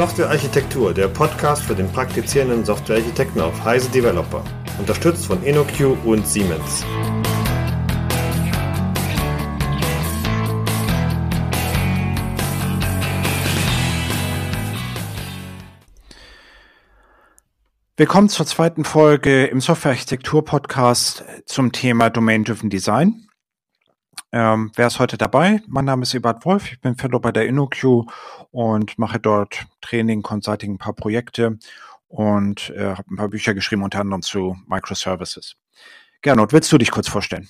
Softwarearchitektur, der Podcast für den praktizierenden Softwarearchitekten auf Heise Developer. Unterstützt von InnoQ und Siemens. Willkommen zur zweiten Folge im Softwarearchitektur-Podcast zum Thema Domain-Driven Design. Ähm, wer ist heute dabei? Mein Name ist Ebert Wolf, ich bin Fellow bei der InnoQ und mache dort Training, Consulting, ein paar Projekte und äh, habe ein paar Bücher geschrieben, unter anderem zu Microservices. Gernot, willst du dich kurz vorstellen?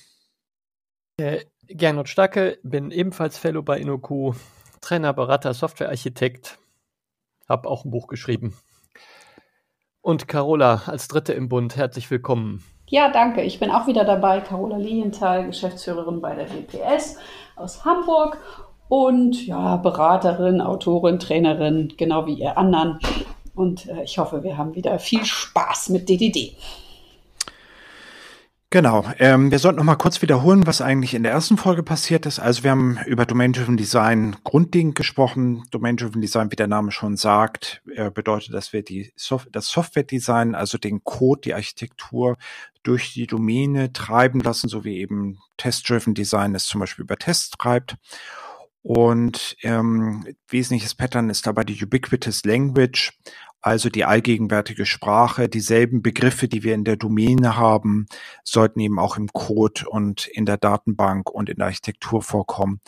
Äh, Gernot Stacke, bin ebenfalls Fellow bei InnoQ, Trainer, Berater, Softwarearchitekt, habe auch ein Buch geschrieben. Und Carola als Dritte im Bund, herzlich willkommen. Ja, danke. Ich bin auch wieder dabei. Carola Lilienthal, Geschäftsführerin bei der WPS aus Hamburg und ja, Beraterin, Autorin, Trainerin, genau wie ihr anderen. Und äh, ich hoffe, wir haben wieder viel Spaß mit DDD. Genau. Ähm, wir sollten noch mal kurz wiederholen, was eigentlich in der ersten Folge passiert ist. Also wir haben über Domain-Driven Design grundlegend gesprochen. Domain-Driven Design, wie der Name schon sagt, äh, bedeutet, dass wir die Sof das Software-Design, also den Code, die Architektur durch die Domäne treiben lassen, so wie eben Test-Driven Design es zum Beispiel über Tests treibt. Und ähm, wesentliches Pattern ist dabei die Ubiquitous Language, also die allgegenwärtige Sprache, dieselben Begriffe, die wir in der Domäne haben, sollten eben auch im Code und in der Datenbank und in der Architektur vorkommen.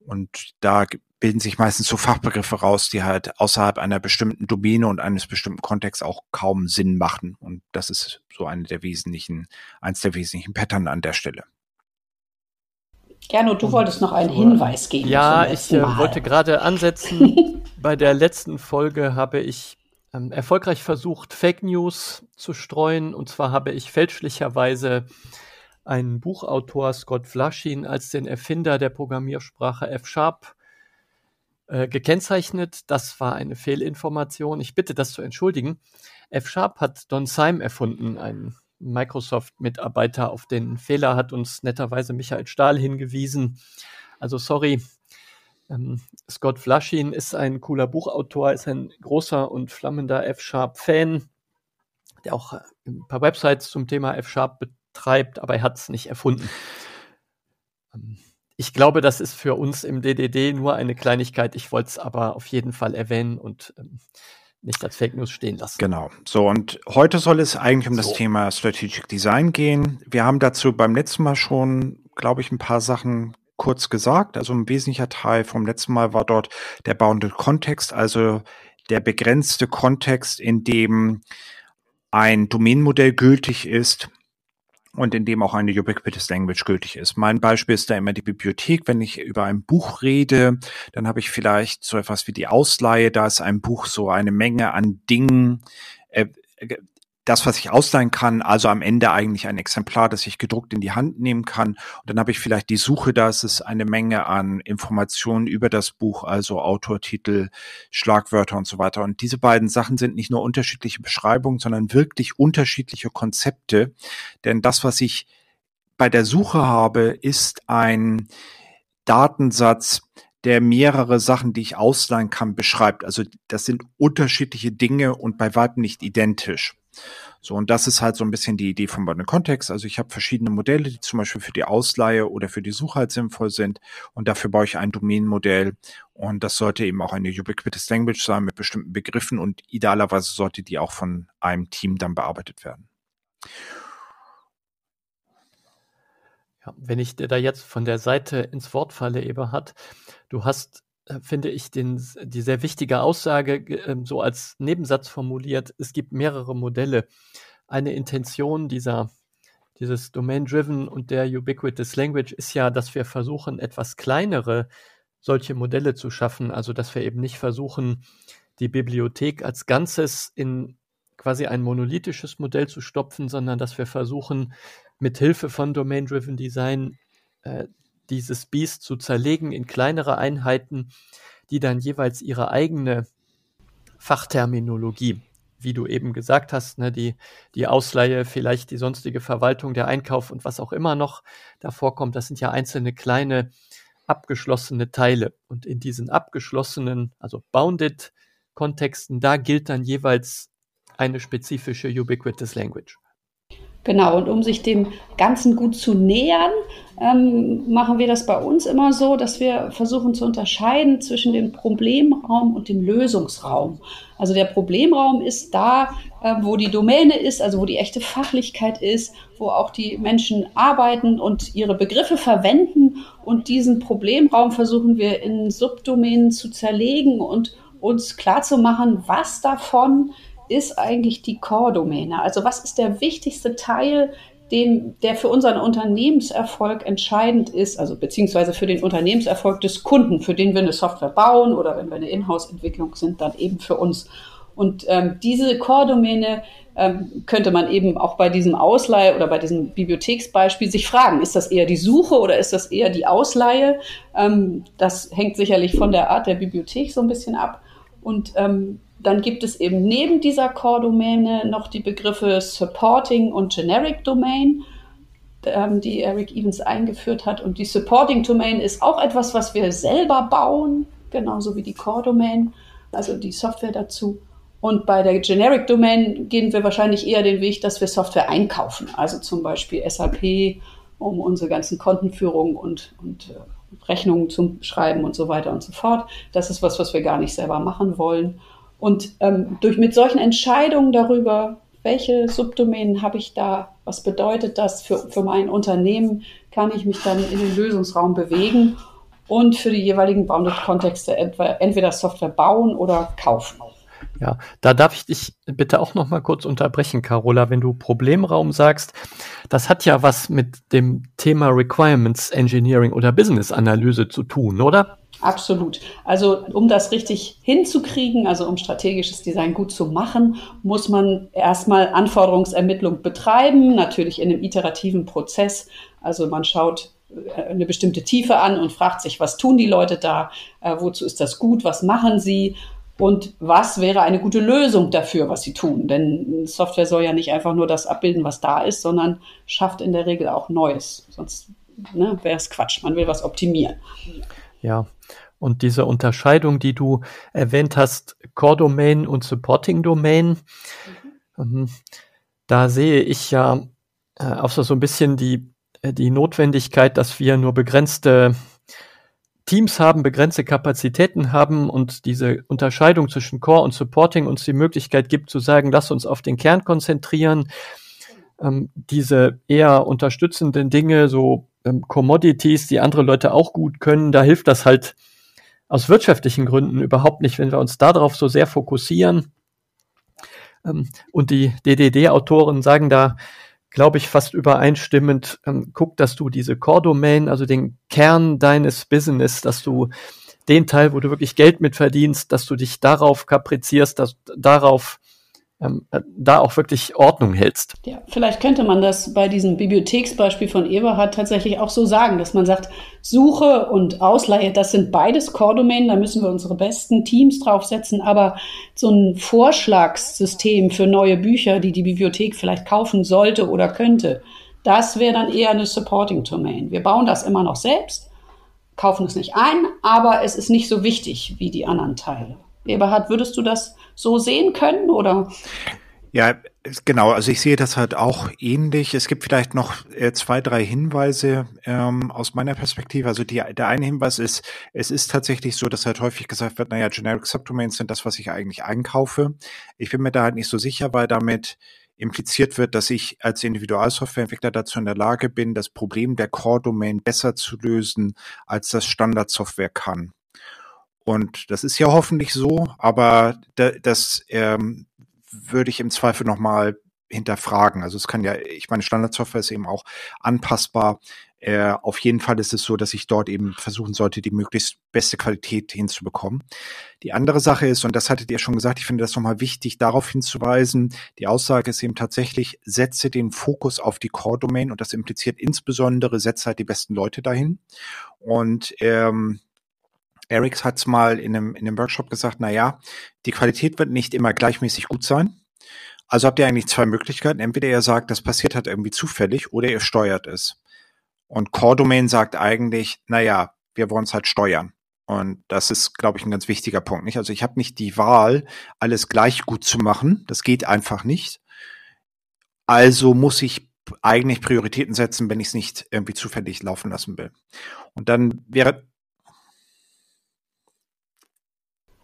Und da bilden sich meistens so Fachbegriffe raus, die halt außerhalb einer bestimmten Domäne und eines bestimmten Kontexts auch kaum Sinn machen. Und das ist so eine der wesentlichen, eins der wesentlichen Pattern an der Stelle. Gernot, du wolltest noch einen Hinweis geben. Ja, ich äh, wollte gerade ansetzen. Bei der letzten Folge habe ich ähm, erfolgreich versucht, Fake News zu streuen. Und zwar habe ich fälschlicherweise einen Buchautor, Scott Flashin, als den Erfinder der Programmiersprache F-Sharp äh, gekennzeichnet. Das war eine Fehlinformation. Ich bitte das zu entschuldigen. F-Sharp hat Don Syme erfunden, ein Microsoft-Mitarbeiter. Auf den Fehler hat uns netterweise Michael Stahl hingewiesen. Also sorry, ähm, Scott Flashin ist ein cooler Buchautor, ist ein großer und flammender F-Sharp-Fan, der auch äh, ein paar Websites zum Thema F-Sharp betreibt, aber er hat es nicht erfunden. Ähm, ich glaube, das ist für uns im DDD nur eine Kleinigkeit. Ich wollte es aber auf jeden Fall erwähnen und ähm, nicht als Fake News stehen lassen. Genau. So, und heute soll es eigentlich um so. das Thema Strategic Design gehen. Wir haben dazu beim letzten Mal schon, glaube ich, ein paar Sachen kurz gesagt. Also ein wesentlicher Teil vom letzten Mal war dort der Bounded Kontext, also der begrenzte Kontext, in dem ein Domainmodell gültig ist und in dem auch eine Ubiquitous Language gültig ist. Mein Beispiel ist da immer die Bibliothek. Wenn ich über ein Buch rede, dann habe ich vielleicht so etwas wie die Ausleihe. Da ist ein Buch so eine Menge an Dingen, äh, das, was ich ausleihen kann, also am Ende eigentlich ein Exemplar, das ich gedruckt in die Hand nehmen kann. Und dann habe ich vielleicht die Suche, da ist es eine Menge an Informationen über das Buch, also Autor, Titel, Schlagwörter und so weiter. Und diese beiden Sachen sind nicht nur unterschiedliche Beschreibungen, sondern wirklich unterschiedliche Konzepte. Denn das, was ich bei der Suche habe, ist ein Datensatz, der mehrere Sachen, die ich ausleihen kann, beschreibt. Also das sind unterschiedliche Dinge und bei weitem nicht identisch. So, und das ist halt so ein bisschen die Idee vom Bundle Kontext. Also ich habe verschiedene Modelle, die zum Beispiel für die Ausleihe oder für die Suche halt sinnvoll sind. Und dafür baue ich ein Domänenmodell. Und das sollte eben auch eine Ubiquitous Language sein mit bestimmten Begriffen und idealerweise sollte die auch von einem Team dann bearbeitet werden. Ja, wenn ich dir da jetzt von der Seite ins Wort falle, Eberhard, du hast finde ich den, die sehr wichtige Aussage äh, so als Nebensatz formuliert. Es gibt mehrere Modelle. Eine Intention dieser, dieses Domain-Driven und der Ubiquitous Language ist ja, dass wir versuchen, etwas kleinere solche Modelle zu schaffen. Also, dass wir eben nicht versuchen, die Bibliothek als Ganzes in quasi ein monolithisches Modell zu stopfen, sondern dass wir versuchen, mit Hilfe von Domain-Driven Design äh, dieses Biest zu zerlegen in kleinere Einheiten, die dann jeweils ihre eigene Fachterminologie, wie du eben gesagt hast, ne, die, die Ausleihe, vielleicht die sonstige Verwaltung, der Einkauf und was auch immer noch davor kommt, das sind ja einzelne kleine abgeschlossene Teile. Und in diesen abgeschlossenen, also bounded Kontexten, da gilt dann jeweils eine spezifische Ubiquitous Language. Genau, und um sich dem Ganzen gut zu nähern, ähm, machen wir das bei uns immer so, dass wir versuchen zu unterscheiden zwischen dem Problemraum und dem Lösungsraum. Also der Problemraum ist da, äh, wo die Domäne ist, also wo die echte Fachlichkeit ist, wo auch die Menschen arbeiten und ihre Begriffe verwenden. Und diesen Problemraum versuchen wir in Subdomänen zu zerlegen und uns klarzumachen, was davon ist eigentlich die Core-Domäne? Also was ist der wichtigste Teil, den, der für unseren Unternehmenserfolg entscheidend ist, also beziehungsweise für den Unternehmenserfolg des Kunden, für den wir eine Software bauen oder wenn wir eine Inhouse-Entwicklung sind, dann eben für uns. Und ähm, diese Core-Domäne ähm, könnte man eben auch bei diesem Ausleihe oder bei diesem Bibliotheksbeispiel sich fragen, ist das eher die Suche oder ist das eher die Ausleihe? Ähm, das hängt sicherlich von der Art der Bibliothek so ein bisschen ab. Und ähm, dann gibt es eben neben dieser Core-Domäne noch die Begriffe Supporting und Generic Domain, ähm, die Eric Evans eingeführt hat. Und die Supporting Domain ist auch etwas, was wir selber bauen, genauso wie die Core-Domain, also die Software dazu. Und bei der Generic Domain gehen wir wahrscheinlich eher den Weg, dass wir Software einkaufen, also zum Beispiel SAP, um unsere ganzen Kontenführungen und, und äh, Rechnungen zu schreiben und so weiter und so fort. Das ist was, was wir gar nicht selber machen wollen. Und ähm, durch mit solchen Entscheidungen darüber, welche Subdomänen habe ich da, was bedeutet das für, für mein Unternehmen, kann ich mich dann in den Lösungsraum bewegen und für die jeweiligen Bounded-Kontexte entweder Software bauen oder kaufen. Ja, da darf ich dich bitte auch noch mal kurz unterbrechen, Carola, wenn du Problemraum sagst. Das hat ja was mit dem Thema Requirements Engineering oder Business Analyse zu tun, oder? Absolut. Also um das richtig hinzukriegen, also um strategisches Design gut zu machen, muss man erstmal Anforderungsermittlung betreiben, natürlich in einem iterativen Prozess. Also man schaut äh, eine bestimmte Tiefe an und fragt sich, was tun die Leute da, äh, wozu ist das gut, was machen sie und was wäre eine gute Lösung dafür, was sie tun. Denn Software soll ja nicht einfach nur das abbilden, was da ist, sondern schafft in der Regel auch Neues. Sonst ne, wäre es Quatsch. Man will was optimieren. Ja, und diese Unterscheidung, die du erwähnt hast, Core Domain und Supporting Domain, mhm. da sehe ich ja äh, auch so, so ein bisschen die, äh, die Notwendigkeit, dass wir nur begrenzte Teams haben, begrenzte Kapazitäten haben und diese Unterscheidung zwischen Core und Supporting uns die Möglichkeit gibt zu sagen, lass uns auf den Kern konzentrieren. Ähm, diese eher unterstützenden Dinge, so ähm, Commodities, die andere Leute auch gut können, da hilft das halt aus wirtschaftlichen Gründen überhaupt nicht, wenn wir uns darauf so sehr fokussieren. Ähm, und die DDD-Autoren sagen da, glaube ich, fast übereinstimmend, ähm, guck, dass du diese Core-Domain, also den Kern deines Business, dass du den Teil, wo du wirklich Geld mit verdienst, dass du dich darauf kaprizierst, dass darauf ähm, äh, da auch wirklich Ordnung hältst. Ja, vielleicht könnte man das bei diesem Bibliotheksbeispiel von Eberhard tatsächlich auch so sagen, dass man sagt, Suche und Ausleihe, das sind beides Core-Domänen, da müssen wir unsere besten Teams draufsetzen, aber so ein Vorschlagssystem für neue Bücher, die die Bibliothek vielleicht kaufen sollte oder könnte, das wäre dann eher eine Supporting Domain. Wir bauen das immer noch selbst, kaufen es nicht ein, aber es ist nicht so wichtig wie die anderen Teile. Eberhard, würdest du das so sehen können oder? Ja, genau. Also ich sehe das halt auch ähnlich. Es gibt vielleicht noch äh, zwei, drei Hinweise ähm, aus meiner Perspektive. Also die, der eine Hinweis ist, es ist tatsächlich so, dass halt häufig gesagt wird, naja, Generic Subdomains sind das, was ich eigentlich einkaufe. Ich bin mir da halt nicht so sicher, weil damit impliziert wird, dass ich als Individualsoftwareentwickler dazu in der Lage bin, das Problem der Core-Domain besser zu lösen, als das Standardsoftware kann. Und das ist ja hoffentlich so, aber da, das ähm, würde ich im Zweifel nochmal hinterfragen. Also es kann ja, ich meine, Standardsoftware ist eben auch anpassbar. Äh, auf jeden Fall ist es so, dass ich dort eben versuchen sollte, die möglichst beste Qualität hinzubekommen. Die andere Sache ist, und das hattet ihr schon gesagt, ich finde das nochmal wichtig, darauf hinzuweisen, die Aussage ist eben tatsächlich, setze den Fokus auf die Core-Domain und das impliziert insbesondere, setze halt die besten Leute dahin. Und ähm, Erics hat's mal in einem, in einem Workshop gesagt, na ja, die Qualität wird nicht immer gleichmäßig gut sein. Also habt ihr eigentlich zwei Möglichkeiten. Entweder ihr sagt, das passiert halt irgendwie zufällig oder ihr steuert es. Und Core Domain sagt eigentlich, na ja, wir wollen es halt steuern. Und das ist, glaube ich, ein ganz wichtiger Punkt. Nicht? Also ich habe nicht die Wahl, alles gleich gut zu machen. Das geht einfach nicht. Also muss ich eigentlich Prioritäten setzen, wenn ich es nicht irgendwie zufällig laufen lassen will. Und dann wäre.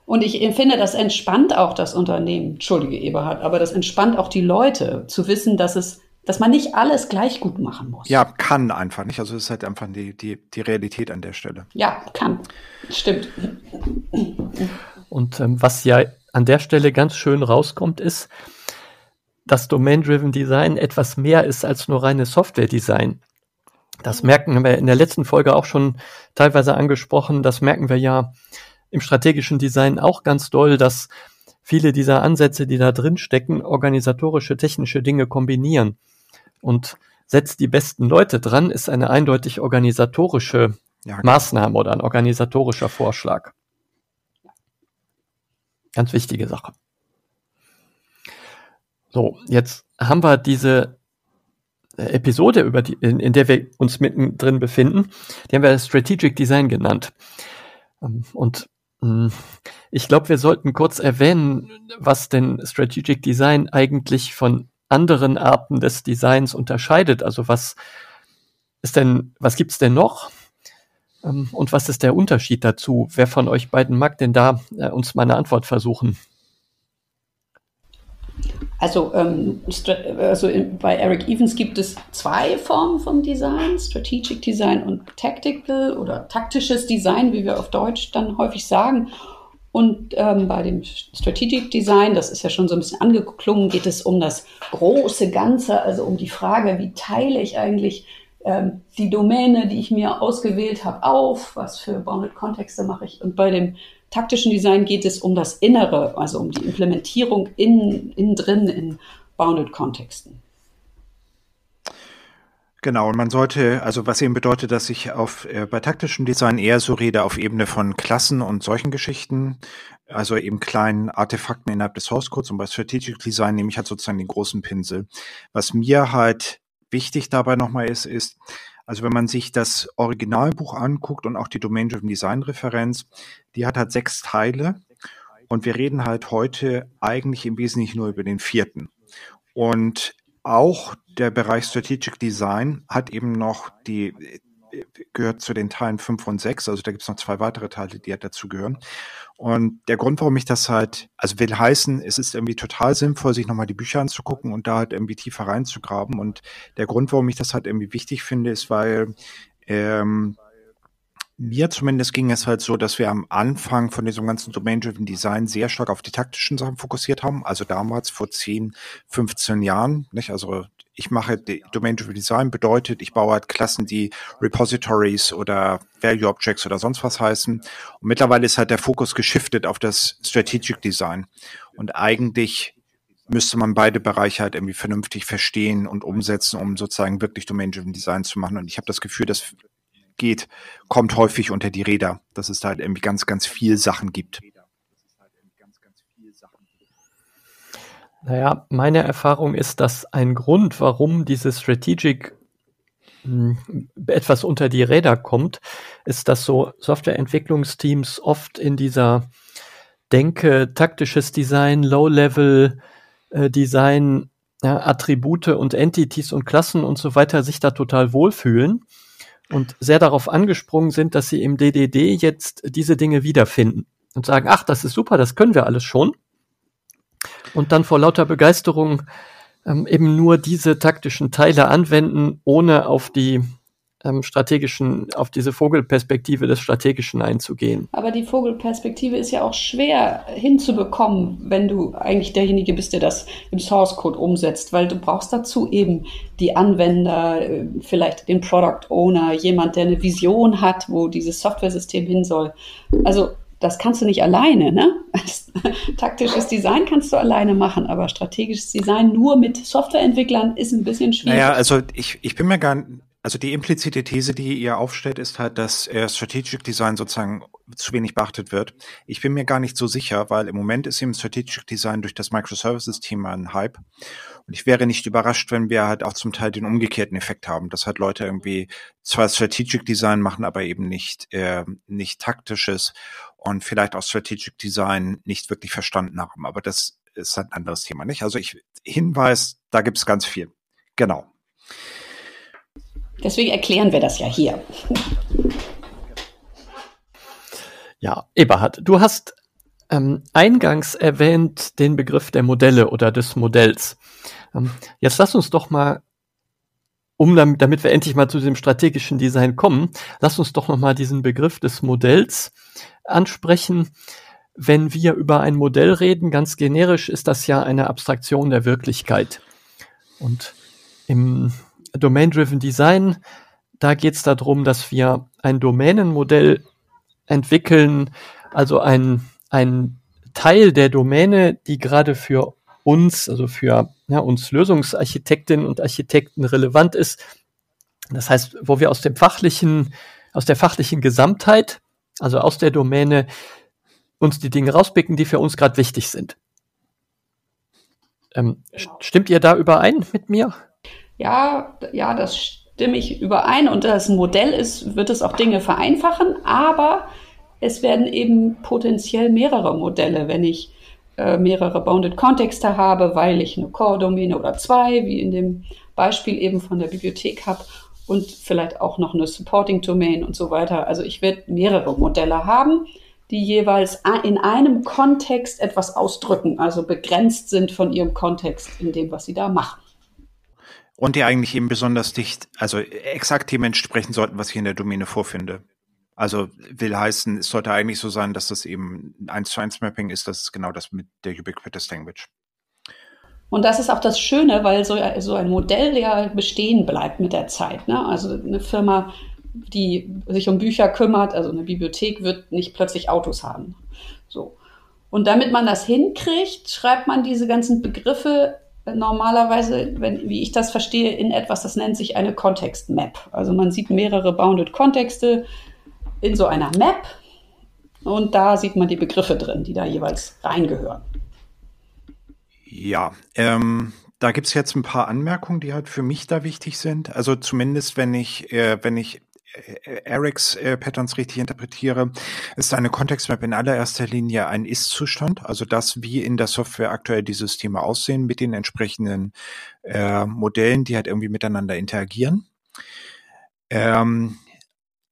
Und ich finde, das entspannt auch das Unternehmen. Entschuldige, Eberhard, aber das entspannt auch die Leute, zu wissen, dass es dass man nicht alles gleich gut machen muss. Ja, kann einfach nicht. Also es ist halt einfach die, die, die Realität an der Stelle. Ja, kann. Stimmt. Und ähm, was ja an der Stelle ganz schön rauskommt, ist, dass Domain-Driven Design etwas mehr ist als nur reines Software-Design. Das merken wir in der letzten Folge auch schon teilweise angesprochen. Das merken wir ja im strategischen Design auch ganz doll, dass viele dieser Ansätze, die da drin stecken, organisatorische, technische Dinge kombinieren. Und setzt die besten Leute dran, ist eine eindeutig organisatorische ja, Maßnahme oder ein organisatorischer Vorschlag. Ganz wichtige Sache. So, jetzt haben wir diese Episode, über die, in, in der wir uns mittendrin befinden, die haben wir Strategic Design genannt. Und ich glaube, wir sollten kurz erwähnen, was denn Strategic Design eigentlich von anderen Arten des Designs unterscheidet. Also was ist denn, was gibt's denn noch? Ähm, und was ist der Unterschied dazu? Wer von euch beiden mag denn da äh, uns mal eine Antwort versuchen? Also, ähm, also in, bei Eric Evans gibt es zwei Formen von Design, Strategic Design und Tactical oder taktisches Design, wie wir auf Deutsch dann häufig sagen. Und ähm, bei dem Strategic Design, das ist ja schon so ein bisschen angeklungen, geht es um das große Ganze, also um die Frage, wie teile ich eigentlich ähm, die Domäne, die ich mir ausgewählt habe, auf, was für Bounded Kontexte mache ich. Und bei dem taktischen Design geht es um das Innere, also um die Implementierung innen, innen drin in Bounded Kontexten. Genau, und man sollte, also was eben bedeutet, dass ich auf äh, bei taktischem Design eher so rede auf Ebene von Klassen und solchen Geschichten, also eben kleinen Artefakten innerhalb des Source Codes und bei Strategic Design nehme ich halt sozusagen den großen Pinsel. Was mir halt wichtig dabei nochmal ist, ist, also wenn man sich das Originalbuch anguckt und auch die Domain-Driven Design Referenz, die hat halt sechs Teile und wir reden halt heute eigentlich im Wesentlichen nur über den vierten. Und auch der Bereich Strategic Design hat eben noch die gehört zu den Teilen 5 und 6, also da gibt es noch zwei weitere Teile, die halt dazu gehören. Und der Grund, warum ich das halt, also will heißen, es ist irgendwie total sinnvoll, sich nochmal die Bücher anzugucken und da halt irgendwie tiefer reinzugraben. Und der Grund, warum ich das halt irgendwie wichtig finde, ist, weil ähm, mir zumindest ging es halt so, dass wir am Anfang von diesem ganzen Domain-Driven Design sehr stark auf die taktischen Sachen fokussiert haben. Also damals vor 10, 15 Jahren. Nicht? Also ich mache Domain-Driven Design bedeutet, ich baue halt Klassen, die Repositories oder Value Objects oder sonst was heißen. Und mittlerweile ist halt der Fokus geschiftet auf das Strategic Design. Und eigentlich müsste man beide Bereiche halt irgendwie vernünftig verstehen und umsetzen, um sozusagen wirklich Domain-Driven Design zu machen. Und ich habe das Gefühl, dass geht, kommt häufig unter die Räder, dass es da halt irgendwie ganz, ganz viel Sachen gibt. Naja, meine Erfahrung ist, dass ein Grund, warum diese Strategic hm, etwas unter die Räder kommt, ist, dass so Softwareentwicklungsteams oft in dieser Denke, taktisches Design, Low-Level äh, Design, ja, Attribute und Entities und Klassen und so weiter sich da total wohlfühlen und sehr darauf angesprungen sind, dass sie im DDD jetzt diese Dinge wiederfinden und sagen, ach, das ist super, das können wir alles schon. Und dann vor lauter Begeisterung ähm, eben nur diese taktischen Teile anwenden, ohne auf die ähm, strategischen, auf diese Vogelperspektive des Strategischen einzugehen. Aber die Vogelperspektive ist ja auch schwer hinzubekommen, wenn du eigentlich derjenige bist, der das im Source Code umsetzt, weil du brauchst dazu eben die Anwender, äh, vielleicht den Product Owner, jemand, der eine Vision hat, wo dieses Software-System hin soll. Also das kannst du nicht alleine, ne? Taktisches Design kannst du alleine machen, aber strategisches Design nur mit Softwareentwicklern ist ein bisschen schwierig. Naja, also ich, ich bin mir gar Also die implizite These, die ihr aufstellt, ist halt, dass äh, Strategic Design sozusagen zu wenig beachtet wird. Ich bin mir gar nicht so sicher, weil im Moment ist eben Strategic Design durch das Microservices-Thema ein Hype. Und ich wäre nicht überrascht, wenn wir halt auch zum Teil den umgekehrten Effekt haben, dass halt Leute irgendwie zwar Strategic Design machen, aber eben nicht, äh, nicht taktisches und vielleicht auch Strategic Design nicht wirklich verstanden haben. Aber das ist ein anderes Thema, nicht? Also ich Hinweis, da gibt es ganz viel. Genau. Deswegen erklären wir das ja hier. Ja, Eberhard, du hast ähm, eingangs erwähnt den Begriff der Modelle oder des Modells. Ähm, jetzt lass uns doch mal, um damit, wir endlich mal zu diesem strategischen Design kommen, lass uns doch noch mal diesen Begriff des Modells ansprechen. Wenn wir über ein Modell reden, ganz generisch ist das ja eine Abstraktion der Wirklichkeit. Und im Domain-Driven Design, da geht es darum, dass wir ein Domänenmodell entwickeln, also ein, ein Teil der Domäne, die gerade für uns, also für ja, uns Lösungsarchitektinnen und Architekten relevant ist. Das heißt, wo wir aus dem fachlichen, aus der fachlichen Gesamtheit, also aus der Domäne, uns die Dinge rauspicken, die für uns gerade wichtig sind. Ähm, stimmt ihr da überein mit mir? Ja, ja, das stimme ich überein und das Modell ist, wird es auch Dinge vereinfachen, aber es werden eben potenziell mehrere Modelle, wenn ich äh, mehrere Bounded Kontexte habe, weil ich eine Core-Domäne oder zwei, wie in dem Beispiel eben von der Bibliothek habe und vielleicht auch noch eine Supporting Domain und so weiter. Also ich werde mehrere Modelle haben, die jeweils in einem Kontext etwas ausdrücken, also begrenzt sind von ihrem Kontext in dem, was sie da machen. Und die eigentlich eben besonders dicht, also exakt dem entsprechen sollten, was ich in der Domäne vorfinde. Also will heißen, es sollte eigentlich so sein, dass das eben ein 1 zu 1 Mapping ist, das ist genau das mit der Ubiquitous Language. Und das ist auch das Schöne, weil so, so ein Modell ja bestehen bleibt mit der Zeit. Ne? Also eine Firma, die sich um Bücher kümmert, also eine Bibliothek, wird nicht plötzlich Autos haben. So. Und damit man das hinkriegt, schreibt man diese ganzen Begriffe normalerweise, wenn, wie ich das verstehe, in etwas, das nennt sich eine Context Map. Also man sieht mehrere Bounded Kontexte in so einer Map und da sieht man die Begriffe drin, die da jeweils reingehören. Ja, ähm, da gibt's jetzt ein paar Anmerkungen, die halt für mich da wichtig sind. Also zumindest, wenn ich, äh, wenn ich äh, Erics äh, Patterns richtig interpretiere, ist eine Kontextmap in allererster Linie ein Ist-Zustand, also das, wie in der Software aktuell die Systeme aussehen mit den entsprechenden äh, Modellen, die halt irgendwie miteinander interagieren. Ähm,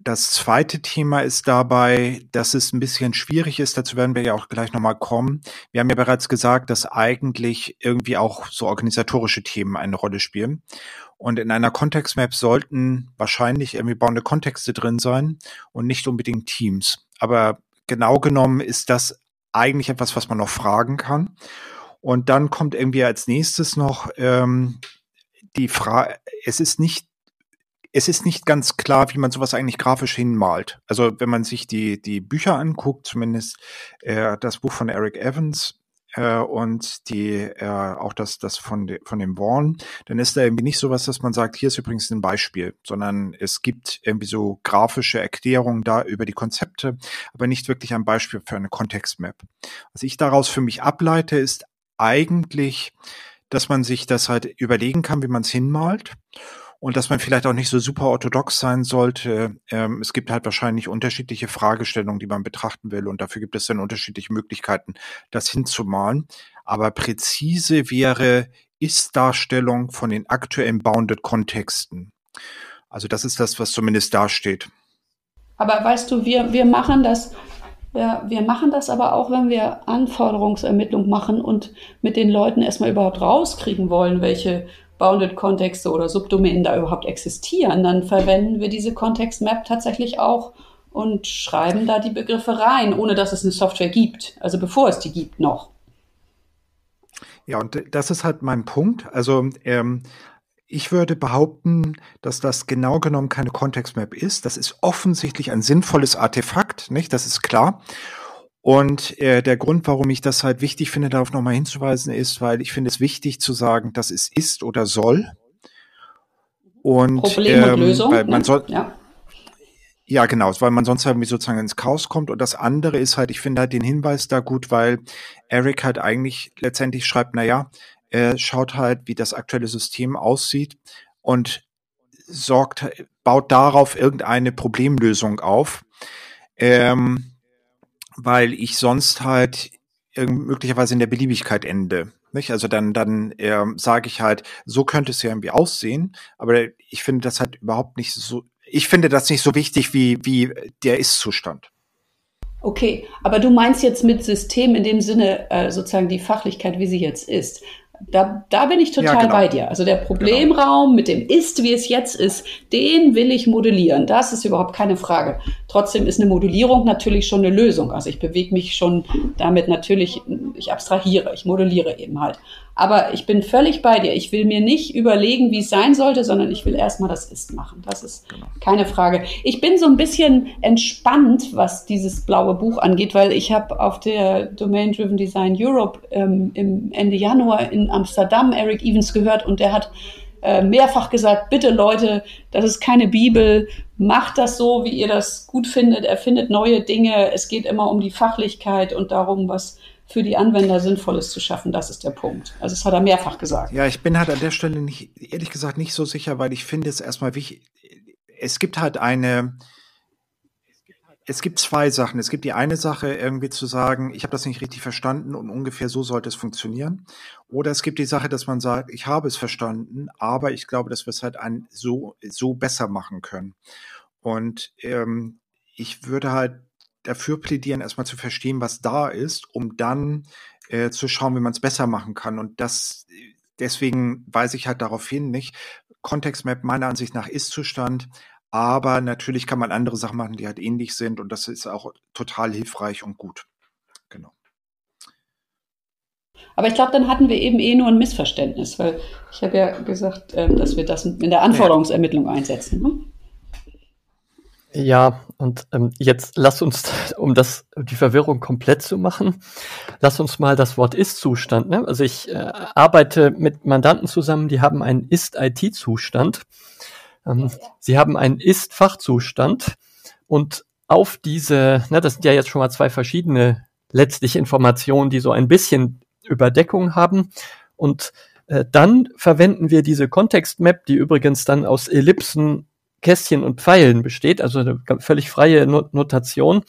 das zweite Thema ist dabei, dass es ein bisschen schwierig ist. Dazu werden wir ja auch gleich nochmal kommen. Wir haben ja bereits gesagt, dass eigentlich irgendwie auch so organisatorische Themen eine Rolle spielen. Und in einer Kontextmap sollten wahrscheinlich irgendwie bauende Kontexte drin sein und nicht unbedingt Teams. Aber genau genommen ist das eigentlich etwas, was man noch fragen kann. Und dann kommt irgendwie als nächstes noch ähm, die Frage, es ist nicht es ist nicht ganz klar, wie man sowas eigentlich grafisch hinmalt. Also wenn man sich die, die Bücher anguckt, zumindest äh, das Buch von Eric Evans äh, und die äh, auch das, das von, de, von dem Vaughan, dann ist da irgendwie nicht sowas, dass man sagt, hier ist übrigens ein Beispiel, sondern es gibt irgendwie so grafische Erklärungen da über die Konzepte, aber nicht wirklich ein Beispiel für eine Kontextmap. Was ich daraus für mich ableite, ist eigentlich, dass man sich das halt überlegen kann, wie man es hinmalt und dass man vielleicht auch nicht so super orthodox sein sollte. Ähm, es gibt halt wahrscheinlich unterschiedliche Fragestellungen, die man betrachten will und dafür gibt es dann unterschiedliche Möglichkeiten, das hinzumalen. Aber präzise wäre Ist-Darstellung von den aktuellen Bounded Kontexten. Also das ist das, was zumindest dasteht. Aber weißt du, wir, wir machen das ja, wir machen das aber auch, wenn wir Anforderungsermittlung machen und mit den Leuten erstmal überhaupt rauskriegen wollen, welche Bounded-Kontexte oder Subdomänen da überhaupt existieren, dann verwenden wir diese Context-Map tatsächlich auch und schreiben da die Begriffe rein, ohne dass es eine Software gibt. Also bevor es die gibt noch. Ja, und das ist halt mein Punkt. Also ähm, ich würde behaupten, dass das genau genommen keine Context-Map ist. Das ist offensichtlich ein sinnvolles Artefakt, nicht? Das ist klar. Und äh, der Grund, warum ich das halt wichtig finde, darauf nochmal hinzuweisen, ist, weil ich finde es wichtig zu sagen, dass es ist oder soll. Und, Problem und ähm, Lösung. Weil man ne? soll, ja. Ja, genau, weil man sonst irgendwie sozusagen ins Chaos kommt. Und das andere ist halt, ich finde halt den Hinweis da gut, weil Eric halt eigentlich letztendlich schreibt, na ja, er schaut halt, wie das aktuelle System aussieht und sorgt, baut darauf irgendeine Problemlösung auf, ähm, weil ich sonst halt möglicherweise in der Beliebigkeit ende. Nicht? Also dann, dann ähm, sage ich halt, so könnte es ja irgendwie aussehen, aber ich finde das halt überhaupt nicht so, ich finde das nicht so wichtig wie, wie der Ist-Zustand. Okay, aber du meinst jetzt mit System in dem Sinne äh, sozusagen die Fachlichkeit, wie sie jetzt ist. Da, da bin ich total ja, genau. bei dir. Also der Problemraum genau. mit dem Ist, wie es jetzt ist, den will ich modellieren. Das ist überhaupt keine Frage. Trotzdem ist eine Modellierung natürlich schon eine Lösung. Also ich bewege mich schon damit natürlich, ich abstrahiere, ich modelliere eben halt. Aber ich bin völlig bei dir. Ich will mir nicht überlegen, wie es sein sollte, sondern ich will erstmal das Ist machen. Das ist genau. keine Frage. Ich bin so ein bisschen entspannt, was dieses blaue Buch angeht, weil ich habe auf der Domain Driven Design Europe ähm, im Ende Januar in Amsterdam Eric Evans gehört und der hat äh, mehrfach gesagt, bitte Leute, das ist keine Bibel, macht das so, wie ihr das gut findet, erfindet neue Dinge. Es geht immer um die Fachlichkeit und darum, was für die Anwender Sinnvolles zu schaffen. Das ist der Punkt. Also das hat er mehrfach gesagt. Ja, ich bin halt an der Stelle nicht, ehrlich gesagt, nicht so sicher, weil ich finde es erstmal wichtig. Es gibt halt eine, es gibt zwei Sachen. Es gibt die eine Sache, irgendwie zu sagen, ich habe das nicht richtig verstanden und ungefähr so sollte es funktionieren. Oder es gibt die Sache, dass man sagt, ich habe es verstanden, aber ich glaube, dass wir es halt ein, so, so besser machen können. Und ähm, ich würde halt dafür plädieren, erstmal zu verstehen, was da ist, um dann äh, zu schauen, wie man es besser machen kann. Und das, deswegen weise ich halt darauf hin, nicht? Context Map meiner Ansicht nach ist Zustand, aber natürlich kann man andere Sachen machen, die halt ähnlich sind und das ist auch total hilfreich und gut. Genau. Aber ich glaube, dann hatten wir eben eh nur ein Missverständnis, weil ich habe ja gesagt, ähm, dass wir das in der Anforderungsermittlung einsetzen. Hm? Ja, und ähm, jetzt lass uns, um das, die Verwirrung komplett zu machen, lass uns mal das Wort Ist-Zustand. Ne? Also ich äh, arbeite mit Mandanten zusammen, die haben einen Ist-IT-Zustand. Ähm, sie haben einen Ist-Fachzustand und auf diese, ne, das sind ja jetzt schon mal zwei verschiedene letztlich Informationen, die so ein bisschen Überdeckung haben. Und äh, dann verwenden wir diese Context-Map, die übrigens dann aus Ellipsen Kästchen und Pfeilen besteht, also eine völlig freie Notation,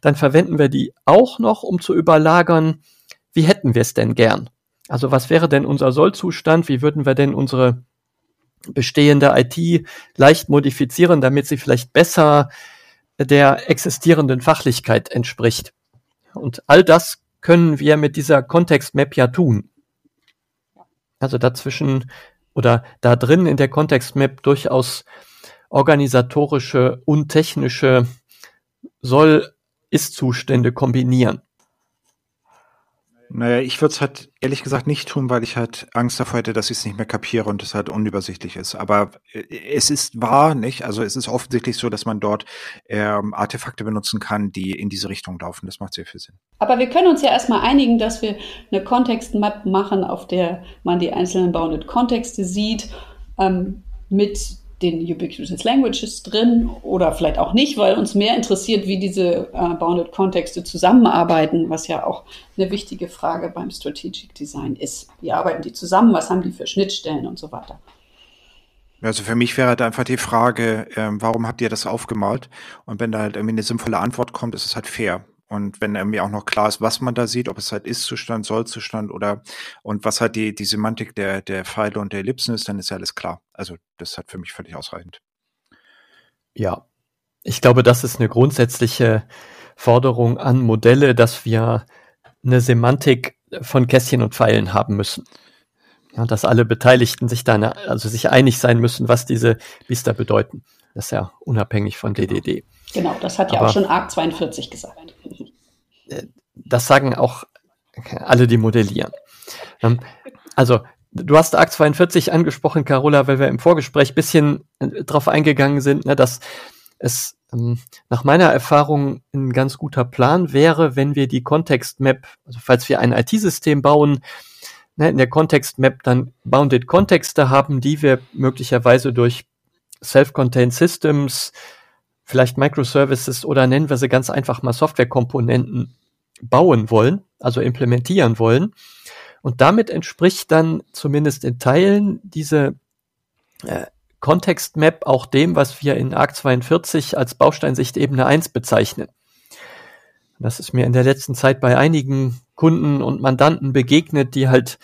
dann verwenden wir die auch noch, um zu überlagern, wie hätten wir es denn gern? Also was wäre denn unser Sollzustand? Wie würden wir denn unsere bestehende IT leicht modifizieren, damit sie vielleicht besser der existierenden Fachlichkeit entspricht? Und all das können wir mit dieser Context Map ja tun. Also dazwischen oder da drin in der Context Map durchaus organisatorische und technische Soll-Ist-Zustände kombinieren. Naja, ich würde es halt ehrlich gesagt nicht tun, weil ich halt Angst davor hätte, dass ich es nicht mehr kapiere und es halt unübersichtlich ist. Aber äh, es ist wahr, nicht? Also es ist offensichtlich so, dass man dort ähm, Artefakte benutzen kann, die in diese Richtung laufen. Das macht sehr viel Sinn. Aber wir können uns ja erstmal einigen, dass wir eine Context-Map machen, auf der man die einzelnen Bounded-Kontexte sieht, ähm, mit den Ubiquitous Languages drin oder vielleicht auch nicht, weil uns mehr interessiert, wie diese äh, Bounded Kontexte zusammenarbeiten, was ja auch eine wichtige Frage beim Strategic Design ist. Wie arbeiten die zusammen? Was haben die für Schnittstellen und so weiter? Also für mich wäre halt einfach die Frage, ähm, warum habt ihr das aufgemalt? Und wenn da halt irgendwie eine sinnvolle Antwort kommt, ist es halt fair. Und wenn irgendwie auch noch klar ist, was man da sieht, ob es halt Ist-Zustand, Soll-Zustand oder und was halt die, die Semantik der, der Pfeile und der Ellipsen ist, dann ist ja alles klar. Also das ist halt für mich völlig ausreichend. Ja, ich glaube, das ist eine grundsätzliche Forderung an Modelle, dass wir eine Semantik von Kästchen und Pfeilen haben müssen. Ja, dass alle Beteiligten sich da, eine, also sich einig sein müssen, was diese Biester bedeuten. Das ist ja unabhängig von DDD. Genau, das hat ja Aber, auch schon ARC 42 gesagt. Das sagen auch alle, die modellieren. Ähm, also, du hast ARC 42 angesprochen, Carola, weil wir im Vorgespräch bisschen äh, darauf eingegangen sind, ne, dass es ähm, nach meiner Erfahrung ein ganz guter Plan wäre, wenn wir die Context Map, also falls wir ein IT-System bauen, ne, in der Context Map dann Bounded Kontexte haben, die wir möglicherweise durch Self-Contained Systems, vielleicht Microservices oder nennen wir sie ganz einfach mal Softwarekomponenten bauen wollen, also implementieren wollen. Und damit entspricht dann zumindest in Teilen diese äh, Context Map auch dem, was wir in ARC 42 als Bausteinsicht Ebene 1 bezeichnen. Das ist mir in der letzten Zeit bei einigen Kunden und Mandanten begegnet, die halt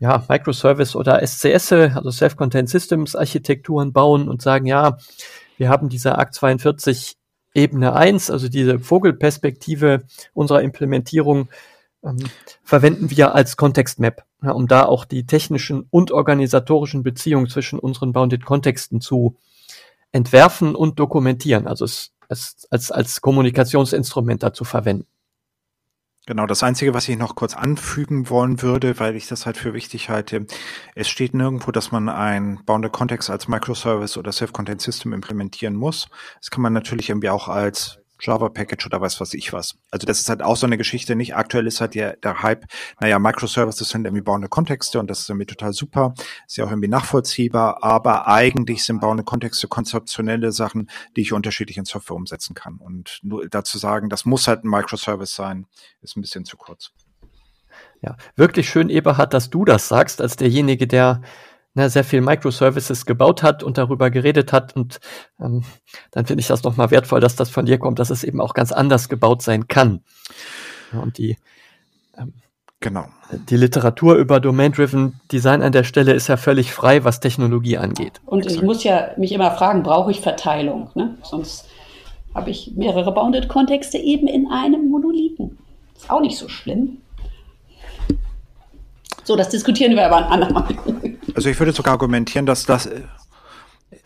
ja, Microservice oder SCS, also Self-Contained Systems Architekturen bauen und sagen, ja, wir haben diese ARC 42 Ebene 1, also diese Vogelperspektive unserer Implementierung, ähm, verwenden wir als Context Map, ja, um da auch die technischen und organisatorischen Beziehungen zwischen unseren Bounded Kontexten zu entwerfen und dokumentieren, also es, es als, als Kommunikationsinstrument dazu verwenden. Genau, das Einzige, was ich noch kurz anfügen wollen würde, weil ich das halt für wichtig halte, es steht nirgendwo, dass man ein Bounded Context als Microservice oder Self-Contained System implementieren muss. Das kann man natürlich irgendwie auch als Java-Package oder weiß was ich was. Also das ist halt auch so eine Geschichte, nicht? Aktuell ist halt der, der Hype, naja, Microservices sind irgendwie bauende Kontexte und das ist irgendwie total super, ist ja auch irgendwie nachvollziehbar, aber eigentlich sind bauende Kontexte konzeptionelle Sachen, die ich unterschiedlich in Software umsetzen kann. Und nur dazu sagen, das muss halt ein Microservice sein, ist ein bisschen zu kurz. Ja, wirklich schön, Eberhard, dass du das sagst, als derjenige, der ne, sehr viel Microservices gebaut hat und darüber geredet hat. Und ähm, dann finde ich das nochmal wertvoll, dass das von dir kommt, dass es eben auch ganz anders gebaut sein kann. und die ähm, Genau. Die Literatur über Domain-Driven Design an der Stelle ist ja völlig frei, was Technologie angeht. Und ich muss ja mich immer fragen, brauche ich Verteilung? Ne? Sonst habe ich mehrere Bounded-Kontexte eben in einem Monolithen. Ist auch nicht so schlimm. So, das diskutieren wir aber ein andermal. Also ich würde sogar argumentieren, dass das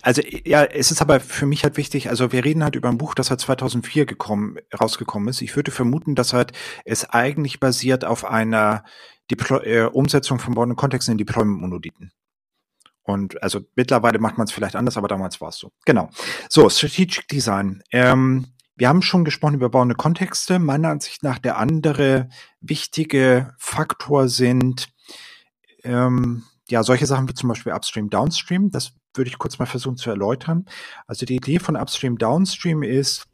also ja, es ist aber für mich halt wichtig, also wir reden halt über ein Buch, das halt 2004 gekommen, rausgekommen ist. Ich würde vermuten, dass halt es eigentlich basiert auf einer Deploy äh, Umsetzung von Born Kontexten in Deployment-Monolithen. Und also mittlerweile macht man es vielleicht anders, aber damals war es so. Genau. So, Strategic Design. Ähm, wir haben schon gesprochen über bauende Kontexte. Meiner Ansicht nach der andere wichtige Faktor sind ähm, ja, solche Sachen wie zum Beispiel Upstream, Downstream, das würde ich kurz mal versuchen zu erläutern. Also die Idee von Upstream, Downstream ist,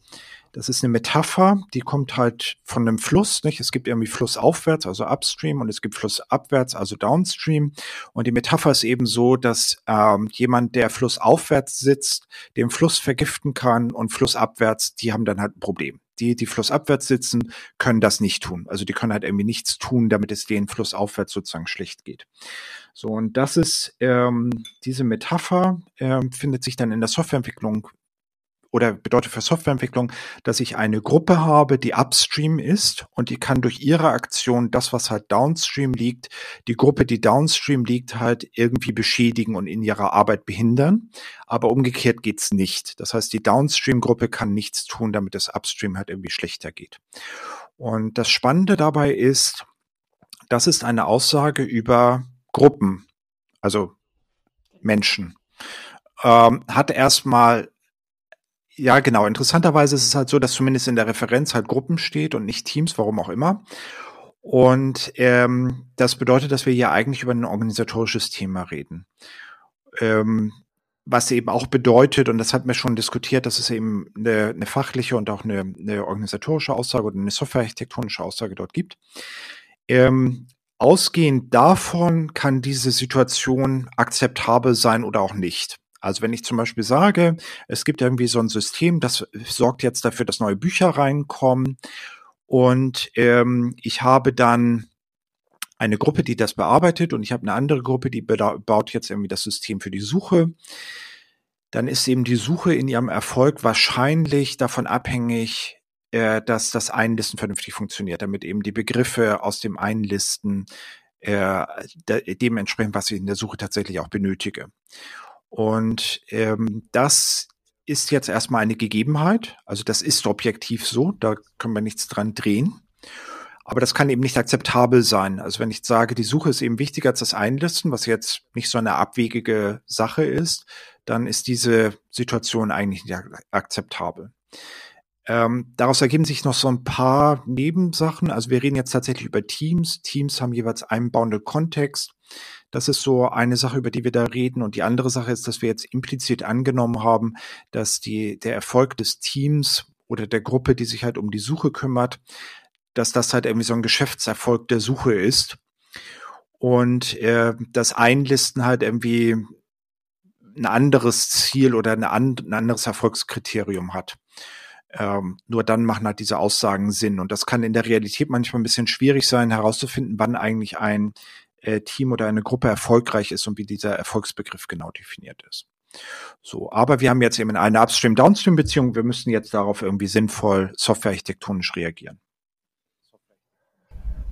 das ist eine Metapher, die kommt halt von einem Fluss, nicht? Es gibt irgendwie Flussaufwärts, also Upstream, und es gibt Flussabwärts, also Downstream. Und die Metapher ist eben so, dass ähm, jemand, der flussaufwärts sitzt, den Fluss vergiften kann und flussabwärts, die haben dann halt ein Problem. Die, die flussabwärts sitzen, können das nicht tun. Also die können halt irgendwie nichts tun, damit es denen flussaufwärts sozusagen schlecht geht. So, und das ist ähm, diese Metapher, ähm, findet sich dann in der Softwareentwicklung oder bedeutet für Softwareentwicklung, dass ich eine Gruppe habe, die upstream ist und die kann durch ihre Aktion das, was halt downstream liegt, die Gruppe, die downstream liegt, halt irgendwie beschädigen und in ihrer Arbeit behindern. Aber umgekehrt geht's nicht. Das heißt, die Downstream-Gruppe kann nichts tun, damit es upstream halt irgendwie schlechter geht. Und das Spannende dabei ist, das ist eine Aussage über Gruppen, also Menschen. Ähm, hat erstmal ja, genau. Interessanterweise ist es halt so, dass zumindest in der Referenz halt Gruppen steht und nicht Teams, warum auch immer. Und ähm, das bedeutet, dass wir hier eigentlich über ein organisatorisches Thema reden. Ähm, was eben auch bedeutet, und das hat mir schon diskutiert, dass es eben eine, eine fachliche und auch eine, eine, organisatorische Aussage oder eine softwarearchitektonische Aussage dort gibt. Ähm, ausgehend davon kann diese Situation akzeptabel sein oder auch nicht. Also wenn ich zum Beispiel sage, es gibt irgendwie so ein System, das sorgt jetzt dafür, dass neue Bücher reinkommen und ähm, ich habe dann eine Gruppe, die das bearbeitet und ich habe eine andere Gruppe, die baut jetzt irgendwie das System für die Suche, dann ist eben die Suche in ihrem Erfolg wahrscheinlich davon abhängig, äh, dass das Einlisten vernünftig funktioniert, damit eben die Begriffe aus dem Einlisten äh, de dementsprechend, was ich in der Suche tatsächlich auch benötige. Und ähm, das ist jetzt erstmal eine Gegebenheit. Also das ist objektiv so, da können wir nichts dran drehen. Aber das kann eben nicht akzeptabel sein. Also wenn ich sage, die Suche ist eben wichtiger als das Einlisten, was jetzt nicht so eine abwegige Sache ist, dann ist diese Situation eigentlich nicht akzeptabel. Ähm, daraus ergeben sich noch so ein paar Nebensachen. Also wir reden jetzt tatsächlich über Teams. Teams haben jeweils einen bounded Kontext. Das ist so eine Sache, über die wir da reden. Und die andere Sache ist, dass wir jetzt implizit angenommen haben, dass die, der Erfolg des Teams oder der Gruppe, die sich halt um die Suche kümmert, dass das halt irgendwie so ein Geschäftserfolg der Suche ist. Und äh, das Einlisten halt irgendwie ein anderes Ziel oder eine ein anderes Erfolgskriterium hat. Ähm, nur dann machen halt diese Aussagen Sinn. Und das kann in der Realität manchmal ein bisschen schwierig sein, herauszufinden, wann eigentlich ein äh, Team oder eine Gruppe erfolgreich ist und wie dieser Erfolgsbegriff genau definiert ist. So, aber wir haben jetzt eben eine Upstream-Downstream-Beziehung. Wir müssen jetzt darauf irgendwie sinnvoll softwarearchitektonisch reagieren.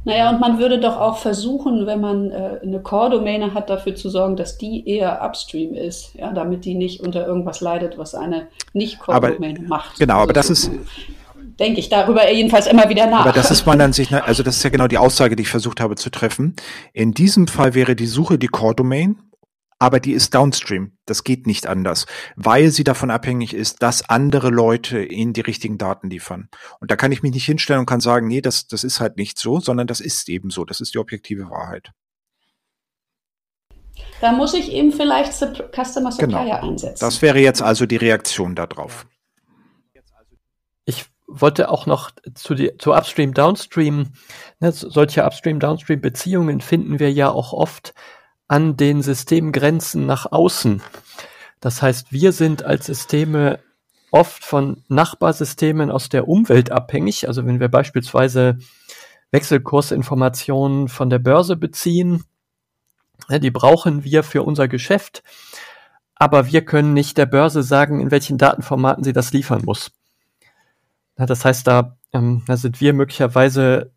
Naja, und man würde doch auch versuchen, wenn man äh, eine Core-Domäne hat, dafür zu sorgen, dass die eher upstream ist, ja, damit die nicht unter irgendwas leidet, was eine Nicht-Core-Domäne macht. Genau, aber das ist denke ich darüber jedenfalls immer wieder nach. Aber das ist meiner Ansicht nach, also das ist ja genau die Aussage, die ich versucht habe zu treffen. In diesem Fall wäre die Suche die Core-Domain aber die ist downstream. Das geht nicht anders, weil sie davon abhängig ist, dass andere Leute ihnen die richtigen Daten liefern. Und da kann ich mich nicht hinstellen und kann sagen, nee, das, das ist halt nicht so, sondern das ist eben so. Das ist die objektive Wahrheit. Da muss ich eben vielleicht Customer Supplier genau. einsetzen. Das wäre jetzt also die Reaktion darauf. Ich wollte auch noch zu, die, zu Upstream, Downstream, ne, solche Upstream, Downstream Beziehungen finden wir ja auch oft an den Systemgrenzen nach außen. Das heißt, wir sind als Systeme oft von Nachbarsystemen aus der Umwelt abhängig. Also wenn wir beispielsweise Wechselkursinformationen von der Börse beziehen, die brauchen wir für unser Geschäft, aber wir können nicht der Börse sagen, in welchen Datenformaten sie das liefern muss. Das heißt, da, ähm, da sind wir möglicherweise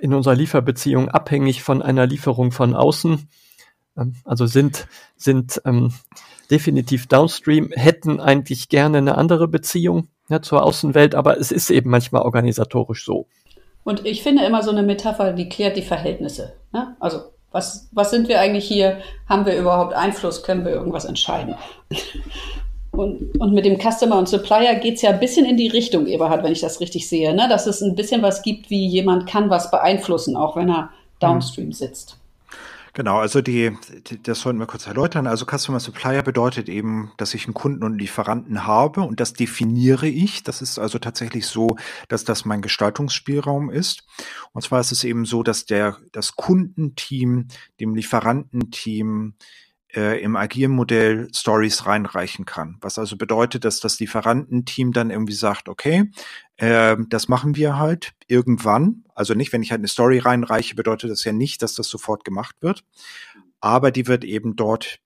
in unserer Lieferbeziehung abhängig von einer Lieferung von außen also sind, sind ähm, definitiv downstream, hätten eigentlich gerne eine andere Beziehung ja, zur Außenwelt, aber es ist eben manchmal organisatorisch so. Und ich finde immer so eine Metapher, die klärt die Verhältnisse. Ne? Also was, was sind wir eigentlich hier? Haben wir überhaupt Einfluss? Können wir irgendwas entscheiden? Und, und mit dem Customer und Supplier geht es ja ein bisschen in die Richtung, Eberhard, wenn ich das richtig sehe, ne? dass es ein bisschen was gibt, wie jemand kann was beeinflussen, auch wenn er downstream sitzt. Genau, also die, das sollten wir kurz erläutern. Also Customer Supplier bedeutet eben, dass ich einen Kunden und einen Lieferanten habe und das definiere ich. Das ist also tatsächlich so, dass das mein Gestaltungsspielraum ist. Und zwar ist es eben so, dass der, das Kundenteam dem Lieferantenteam äh, im agilen Modell Stories reinreichen kann. Was also bedeutet, dass das Lieferantenteam dann irgendwie sagt, okay, äh, das machen wir halt irgendwann. Also nicht, wenn ich halt eine Story reinreiche, bedeutet das ja nicht, dass das sofort gemacht wird. Aber die wird eben dort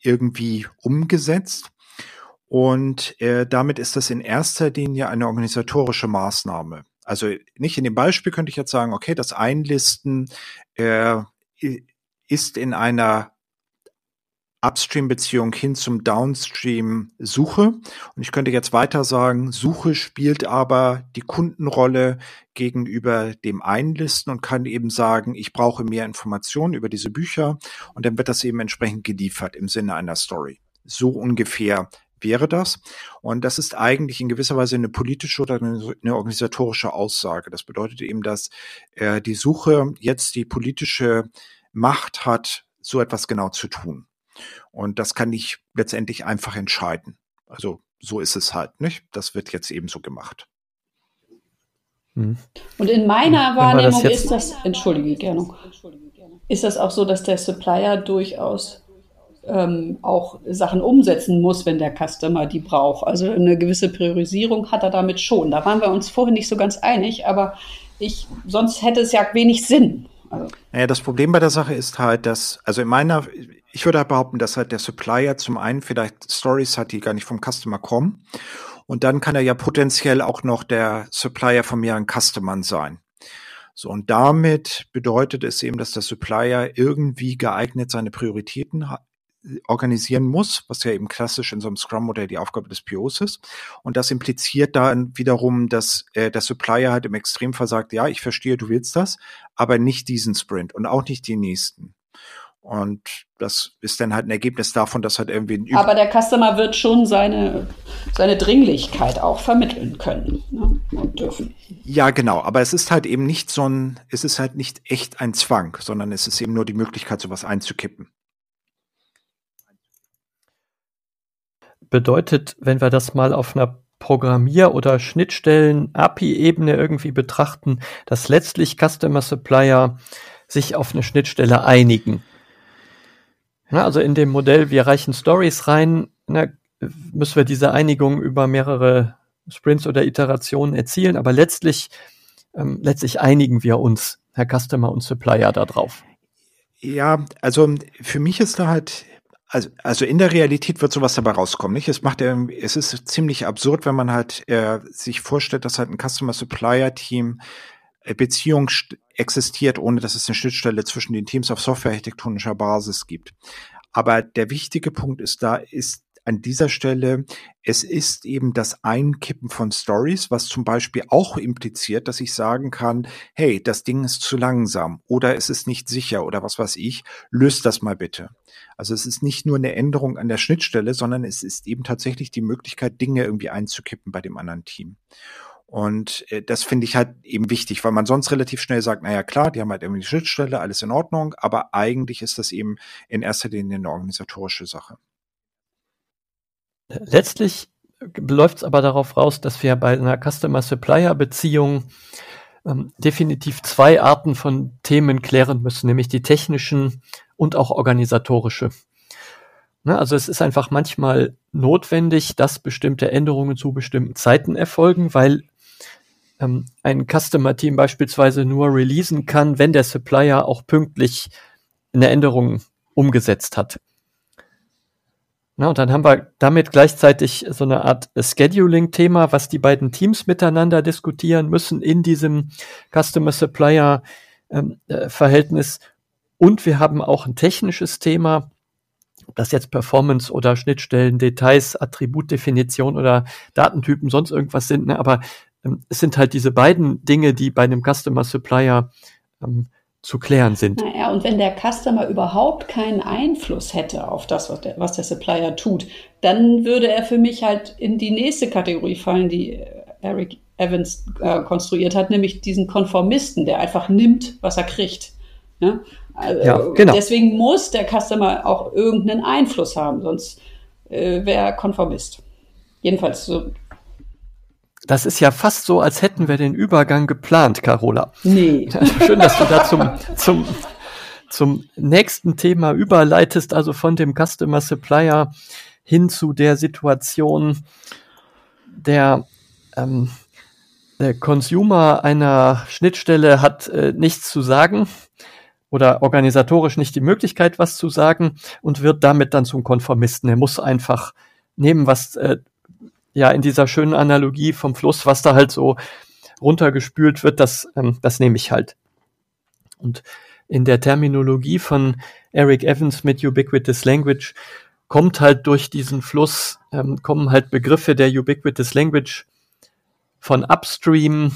irgendwie umgesetzt. Und äh, damit ist das in erster Linie eine organisatorische Maßnahme. Also nicht in dem Beispiel könnte ich jetzt sagen, okay, das Einlisten äh, ist in einer Upstream-Beziehung hin zum Downstream-Suche. Und ich könnte jetzt weiter sagen, Suche spielt aber die Kundenrolle gegenüber dem Einlisten und kann eben sagen, ich brauche mehr Informationen über diese Bücher und dann wird das eben entsprechend geliefert im Sinne einer Story. So ungefähr wäre das. Und das ist eigentlich in gewisser Weise eine politische oder eine organisatorische Aussage. Das bedeutet eben, dass äh, die Suche jetzt die politische Macht hat, so etwas genau zu tun. Und das kann ich letztendlich einfach entscheiden. Also so ist es halt, nicht? Das wird jetzt eben so gemacht. Hm. Und in meiner Wahrnehmung das ist das, entschuldige gerne, ist das auch so, dass der Supplier durchaus ähm, auch Sachen umsetzen muss, wenn der Customer die braucht. Also eine gewisse Priorisierung hat er damit schon. Da waren wir uns vorhin nicht so ganz einig, aber ich, sonst hätte es ja wenig Sinn. Also. Naja, das Problem bei der Sache ist halt, dass, also in meiner, ich würde behaupten, dass halt der Supplier zum einen vielleicht Stories hat, die gar nicht vom Customer kommen. Und dann kann er ja potenziell auch noch der Supplier von mehreren Customern sein. So, und damit bedeutet es eben, dass der Supplier irgendwie geeignet seine Prioritäten organisieren muss, was ja eben klassisch in so einem Scrum-Modell die Aufgabe des POs ist. Und das impliziert dann wiederum, dass äh, der Supplier halt im Extremfall sagt, ja, ich verstehe, du willst das, aber nicht diesen Sprint und auch nicht die nächsten. Und das ist dann halt ein Ergebnis davon, dass halt irgendwie ein Aber der Customer wird schon seine, seine Dringlichkeit auch vermitteln können ne? und dürfen. Ja, genau. Aber es ist halt eben nicht so ein, es ist halt nicht echt ein Zwang, sondern es ist eben nur die Möglichkeit, sowas einzukippen. Bedeutet, wenn wir das mal auf einer Programmier- oder Schnittstellen-API-Ebene irgendwie betrachten, dass letztlich Customer Supplier sich auf eine Schnittstelle einigen. Ja, also in dem Modell, wir reichen Stories rein, na, müssen wir diese Einigung über mehrere Sprints oder Iterationen erzielen, aber letztlich, ähm, letztlich einigen wir uns, Herr Customer und Supplier, darauf. Ja, also für mich ist da halt, also, also in der Realität wird sowas dabei rauskommen, nicht? Es macht, es ist ziemlich absurd, wenn man halt äh, sich vorstellt, dass halt ein Customer Supplier Team Beziehung existiert, ohne dass es eine Schnittstelle zwischen den Teams auf softwarearchitektonischer Basis gibt. Aber der wichtige Punkt ist da, ist an dieser Stelle, es ist eben das Einkippen von Stories, was zum Beispiel auch impliziert, dass ich sagen kann, hey, das Ding ist zu langsam oder es ist nicht sicher oder was weiß ich, löst das mal bitte. Also es ist nicht nur eine Änderung an der Schnittstelle, sondern es ist eben tatsächlich die Möglichkeit, Dinge irgendwie einzukippen bei dem anderen Team. Und äh, das finde ich halt eben wichtig, weil man sonst relativ schnell sagt, naja klar, die haben halt irgendwie die Schnittstelle, alles in Ordnung, aber eigentlich ist das eben in erster Linie eine organisatorische Sache. Letztlich läuft es aber darauf raus, dass wir bei einer Customer-Supplier-Beziehung ähm, definitiv zwei Arten von Themen klären müssen, nämlich die technischen und auch organisatorische. Ne, also es ist einfach manchmal notwendig, dass bestimmte Änderungen zu bestimmten Zeiten erfolgen, weil ähm, ein Customer-Team beispielsweise nur releasen kann, wenn der Supplier auch pünktlich eine Änderung umgesetzt hat. Na, und dann haben wir damit gleichzeitig so eine Art Scheduling-Thema, was die beiden Teams miteinander diskutieren müssen in diesem Customer-Supplier-Verhältnis. Ähm, äh, und wir haben auch ein technisches Thema, das jetzt Performance oder Schnittstellen, Details, Attributdefinition oder Datentypen sonst irgendwas sind, ne? aber ähm, es sind halt diese beiden Dinge, die bei einem Customer Supplier ähm, zu klären sind. Naja, und wenn der Customer überhaupt keinen Einfluss hätte auf das, was der, was der Supplier tut, dann würde er für mich halt in die nächste Kategorie fallen, die äh, Eric Evans äh, konstruiert hat, nämlich diesen Konformisten, der einfach nimmt, was er kriegt. Ja? Also, ja, genau. Deswegen muss der Customer auch irgendeinen Einfluss haben, sonst äh, wäre er Konformist. Jedenfalls so das ist ja fast so, als hätten wir den Übergang geplant, Carola. Nee. Schön, dass du da zum, zum, zum nächsten Thema überleitest, also von dem Customer Supplier hin zu der Situation der, ähm, der Consumer einer Schnittstelle hat äh, nichts zu sagen oder organisatorisch nicht die Möglichkeit, was zu sagen und wird damit dann zum Konformisten. Er muss einfach nehmen, was äh, ja in dieser schönen Analogie vom Fluss, was da halt so runtergespült wird, das, ähm, das nehme ich halt. Und in der Terminologie von Eric Evans mit Ubiquitous Language kommt halt durch diesen Fluss, ähm, kommen halt Begriffe der Ubiquitous Language von Upstream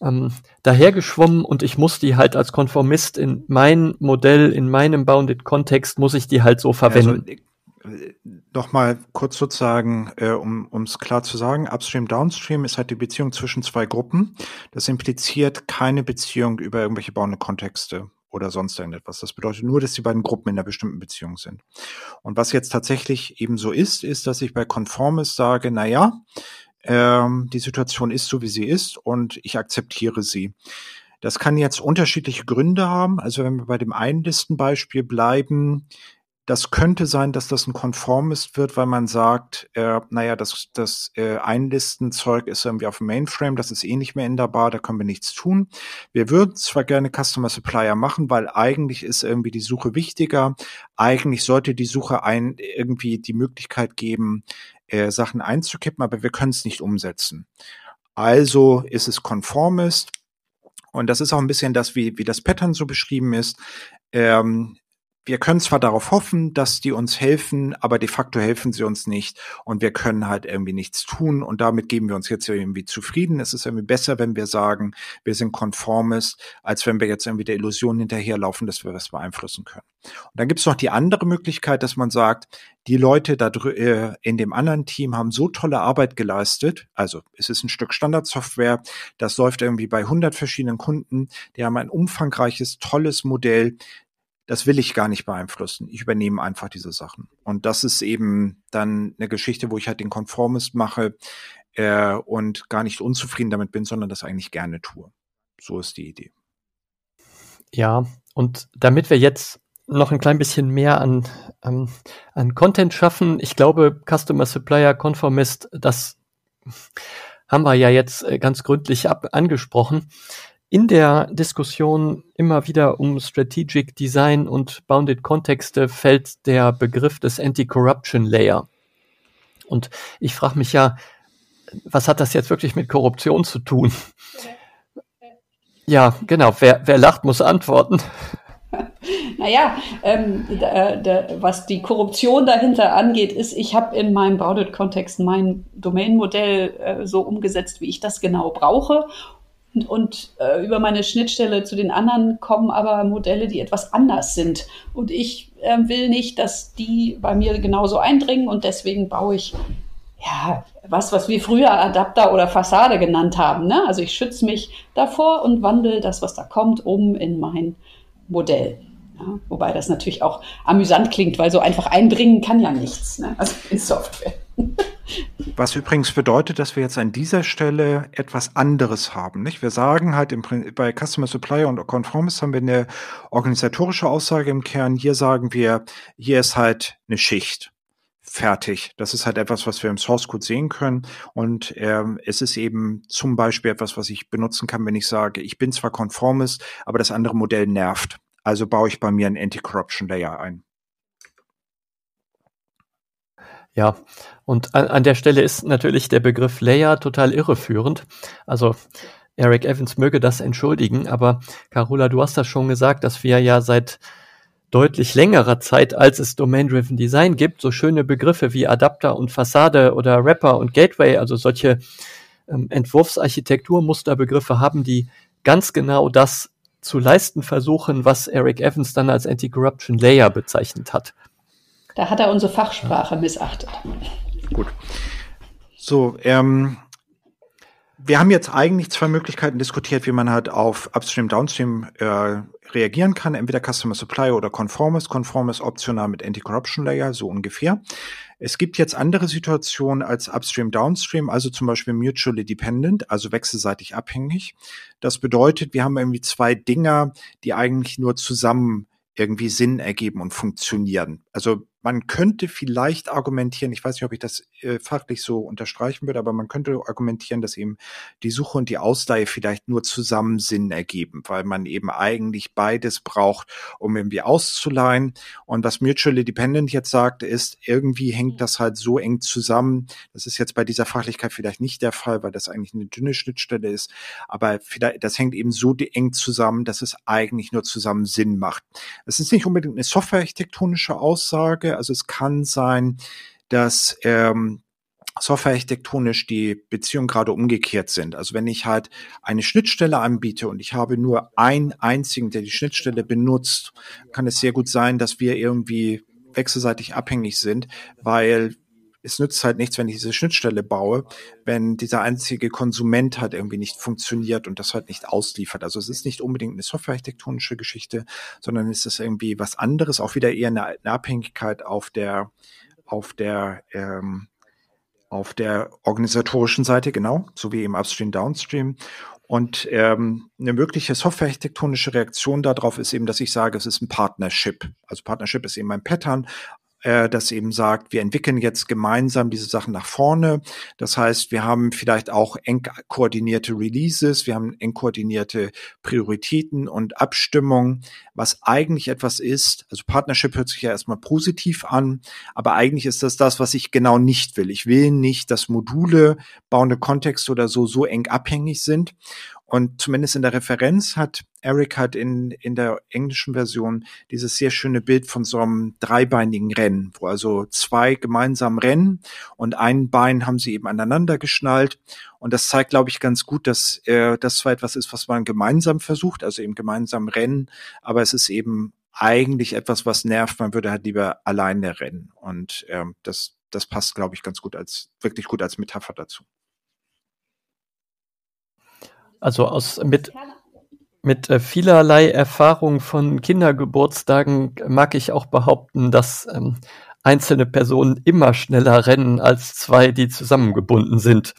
ähm, dahergeschwommen und ich muss die halt als Konformist in mein Modell, in meinem Bounded Kontext, muss ich die halt so verwenden. Also, noch mal kurz sozusagen, äh, um es klar zu sagen, Upstream, Downstream ist halt die Beziehung zwischen zwei Gruppen. Das impliziert keine Beziehung über irgendwelche bauende Kontexte oder sonst irgendetwas. Das bedeutet nur, dass die beiden Gruppen in einer bestimmten Beziehung sind. Und was jetzt tatsächlich eben so ist, ist, dass ich bei Conformis sage, na ja, ähm, die Situation ist so, wie sie ist und ich akzeptiere sie. Das kann jetzt unterschiedliche Gründe haben. Also wenn wir bei dem Einlistenbeispiel bleiben, das könnte sein, dass das ein Konformist wird, weil man sagt, äh, naja, das, das äh, Einlistenzeug ist irgendwie auf dem Mainframe, das ist eh nicht mehr änderbar, da können wir nichts tun. Wir würden zwar gerne Customer Supplier machen, weil eigentlich ist irgendwie die Suche wichtiger. Eigentlich sollte die Suche ein, irgendwie die Möglichkeit geben, äh, Sachen einzukippen, aber wir können es nicht umsetzen. Also ist es Conformist. Und das ist auch ein bisschen das, wie, wie das Pattern so beschrieben ist. Ähm, wir können zwar darauf hoffen, dass die uns helfen, aber de facto helfen sie uns nicht und wir können halt irgendwie nichts tun und damit geben wir uns jetzt irgendwie zufrieden. Es ist irgendwie besser, wenn wir sagen, wir sind konformist, als wenn wir jetzt irgendwie der Illusion hinterherlaufen, dass wir was beeinflussen können. Und dann gibt es noch die andere Möglichkeit, dass man sagt, die Leute da äh, in dem anderen Team haben so tolle Arbeit geleistet. Also es ist ein Stück Standardsoftware, das läuft irgendwie bei 100 verschiedenen Kunden. Die haben ein umfangreiches, tolles Modell das will ich gar nicht beeinflussen. Ich übernehme einfach diese Sachen. Und das ist eben dann eine Geschichte, wo ich halt den Konformist mache äh, und gar nicht unzufrieden damit bin, sondern das eigentlich gerne tue. So ist die Idee. Ja, und damit wir jetzt noch ein klein bisschen mehr an, an, an Content schaffen, ich glaube, Customer Supplier Conformist, das haben wir ja jetzt äh, ganz gründlich ab angesprochen in der Diskussion immer wieder um Strategic Design und Bounded Kontexte fällt der Begriff des Anti-Corruption Layer. Und ich frage mich ja, was hat das jetzt wirklich mit Korruption zu tun? Ja, genau. Wer, wer lacht, muss antworten. Naja, ähm, da, da, was die Korruption dahinter angeht, ist, ich habe in meinem Bounded-Kontext mein Domain-Modell äh, so umgesetzt, wie ich das genau brauche und, äh, über meine Schnittstelle zu den anderen kommen aber Modelle, die etwas anders sind. Und ich äh, will nicht, dass die bei mir genauso eindringen und deswegen baue ich ja was, was wir früher Adapter oder Fassade genannt haben. Ne? Also ich schütze mich davor und wandle das, was da kommt, um in mein Modell. Ja? Wobei das natürlich auch amüsant klingt, weil so einfach einbringen kann ja nichts. Ne? Also in Software. Was übrigens bedeutet, dass wir jetzt an dieser Stelle etwas anderes haben. Nicht? Wir sagen halt im, bei Customer Supplier und Conformist haben wir eine organisatorische Aussage im Kern. Hier sagen wir, hier ist halt eine Schicht. Fertig. Das ist halt etwas, was wir im Source Code sehen können. Und ähm, es ist eben zum Beispiel etwas, was ich benutzen kann, wenn ich sage, ich bin zwar Conformist, aber das andere Modell nervt. Also baue ich bei mir einen Anti-Corruption Layer ein. Ja, und an, an der Stelle ist natürlich der Begriff Layer total irreführend. Also Eric Evans möge das entschuldigen, aber Carola, du hast das schon gesagt, dass wir ja seit deutlich längerer Zeit, als es Domain-Driven Design gibt, so schöne Begriffe wie Adapter und Fassade oder Wrapper und Gateway, also solche ähm, Entwurfsarchitekturmusterbegriffe haben, die ganz genau das zu leisten versuchen, was Eric Evans dann als Anti-Corruption Layer bezeichnet hat. Da hat er unsere Fachsprache missachtet. Gut. So, ähm, wir haben jetzt eigentlich zwei Möglichkeiten diskutiert, wie man halt auf Upstream, Downstream äh, reagieren kann. Entweder Customer Supply oder Conformist. Conformist optional mit Anti-Corruption Layer, so ungefähr. Es gibt jetzt andere Situationen als Upstream, Downstream, also zum Beispiel mutually dependent, also wechselseitig abhängig. Das bedeutet, wir haben irgendwie zwei Dinger, die eigentlich nur zusammen irgendwie Sinn ergeben und funktionieren. Also man könnte vielleicht argumentieren, ich weiß nicht, ob ich das äh, fachlich so unterstreichen würde, aber man könnte argumentieren, dass eben die Suche und die Ausleihe vielleicht nur zusammen Sinn ergeben, weil man eben eigentlich beides braucht, um irgendwie auszuleihen. Und was Mutually Dependent jetzt sagt, ist, irgendwie hängt das halt so eng zusammen. Das ist jetzt bei dieser Fachlichkeit vielleicht nicht der Fall, weil das eigentlich eine dünne Schnittstelle ist. Aber vielleicht, das hängt eben so eng zusammen, dass es eigentlich nur zusammen Sinn macht. Es ist nicht unbedingt eine softwarearchitektonische Aussage, also es kann sein, dass ähm, softwarearchitektonisch die Beziehungen gerade umgekehrt sind. Also wenn ich halt eine Schnittstelle anbiete und ich habe nur einen einzigen, der die Schnittstelle benutzt, kann es sehr gut sein, dass wir irgendwie wechselseitig abhängig sind, weil es nützt halt nichts, wenn ich diese Schnittstelle baue, wenn dieser einzige Konsument halt irgendwie nicht funktioniert und das halt nicht ausliefert. Also es ist nicht unbedingt eine softwarearchitektonische Geschichte, sondern es ist irgendwie was anderes, auch wieder eher eine, eine Abhängigkeit auf der, auf der, ähm, auf der organisatorischen Seite, genau, so wie im Upstream, Downstream. Und ähm, eine mögliche softwarearchitektonische Reaktion darauf ist eben, dass ich sage, es ist ein Partnership. Also Partnership ist eben ein Pattern, äh, das eben sagt, wir entwickeln jetzt gemeinsam diese Sachen nach vorne. Das heißt, wir haben vielleicht auch eng koordinierte Releases, wir haben eng koordinierte Prioritäten und Abstimmungen, was eigentlich etwas ist. Also Partnership hört sich ja erstmal positiv an, aber eigentlich ist das das, was ich genau nicht will. Ich will nicht, dass Module, bauende Kontexte oder so so eng abhängig sind. Und zumindest in der Referenz hat Eric hat in, in der englischen Version dieses sehr schöne Bild von so einem dreibeinigen Rennen, wo also zwei gemeinsam rennen und ein Bein haben sie eben aneinander geschnallt. Und das zeigt, glaube ich, ganz gut, dass äh, das zwar etwas ist, was man gemeinsam versucht, also eben gemeinsam rennen, aber es ist eben eigentlich etwas, was nervt. Man würde halt lieber alleine rennen. Und ähm, das, das passt, glaube ich, ganz gut als, wirklich gut als Metapher dazu. Also aus mit mit äh, vielerlei Erfahrung von Kindergeburtstagen mag ich auch behaupten, dass ähm, einzelne Personen immer schneller rennen als zwei, die zusammengebunden sind.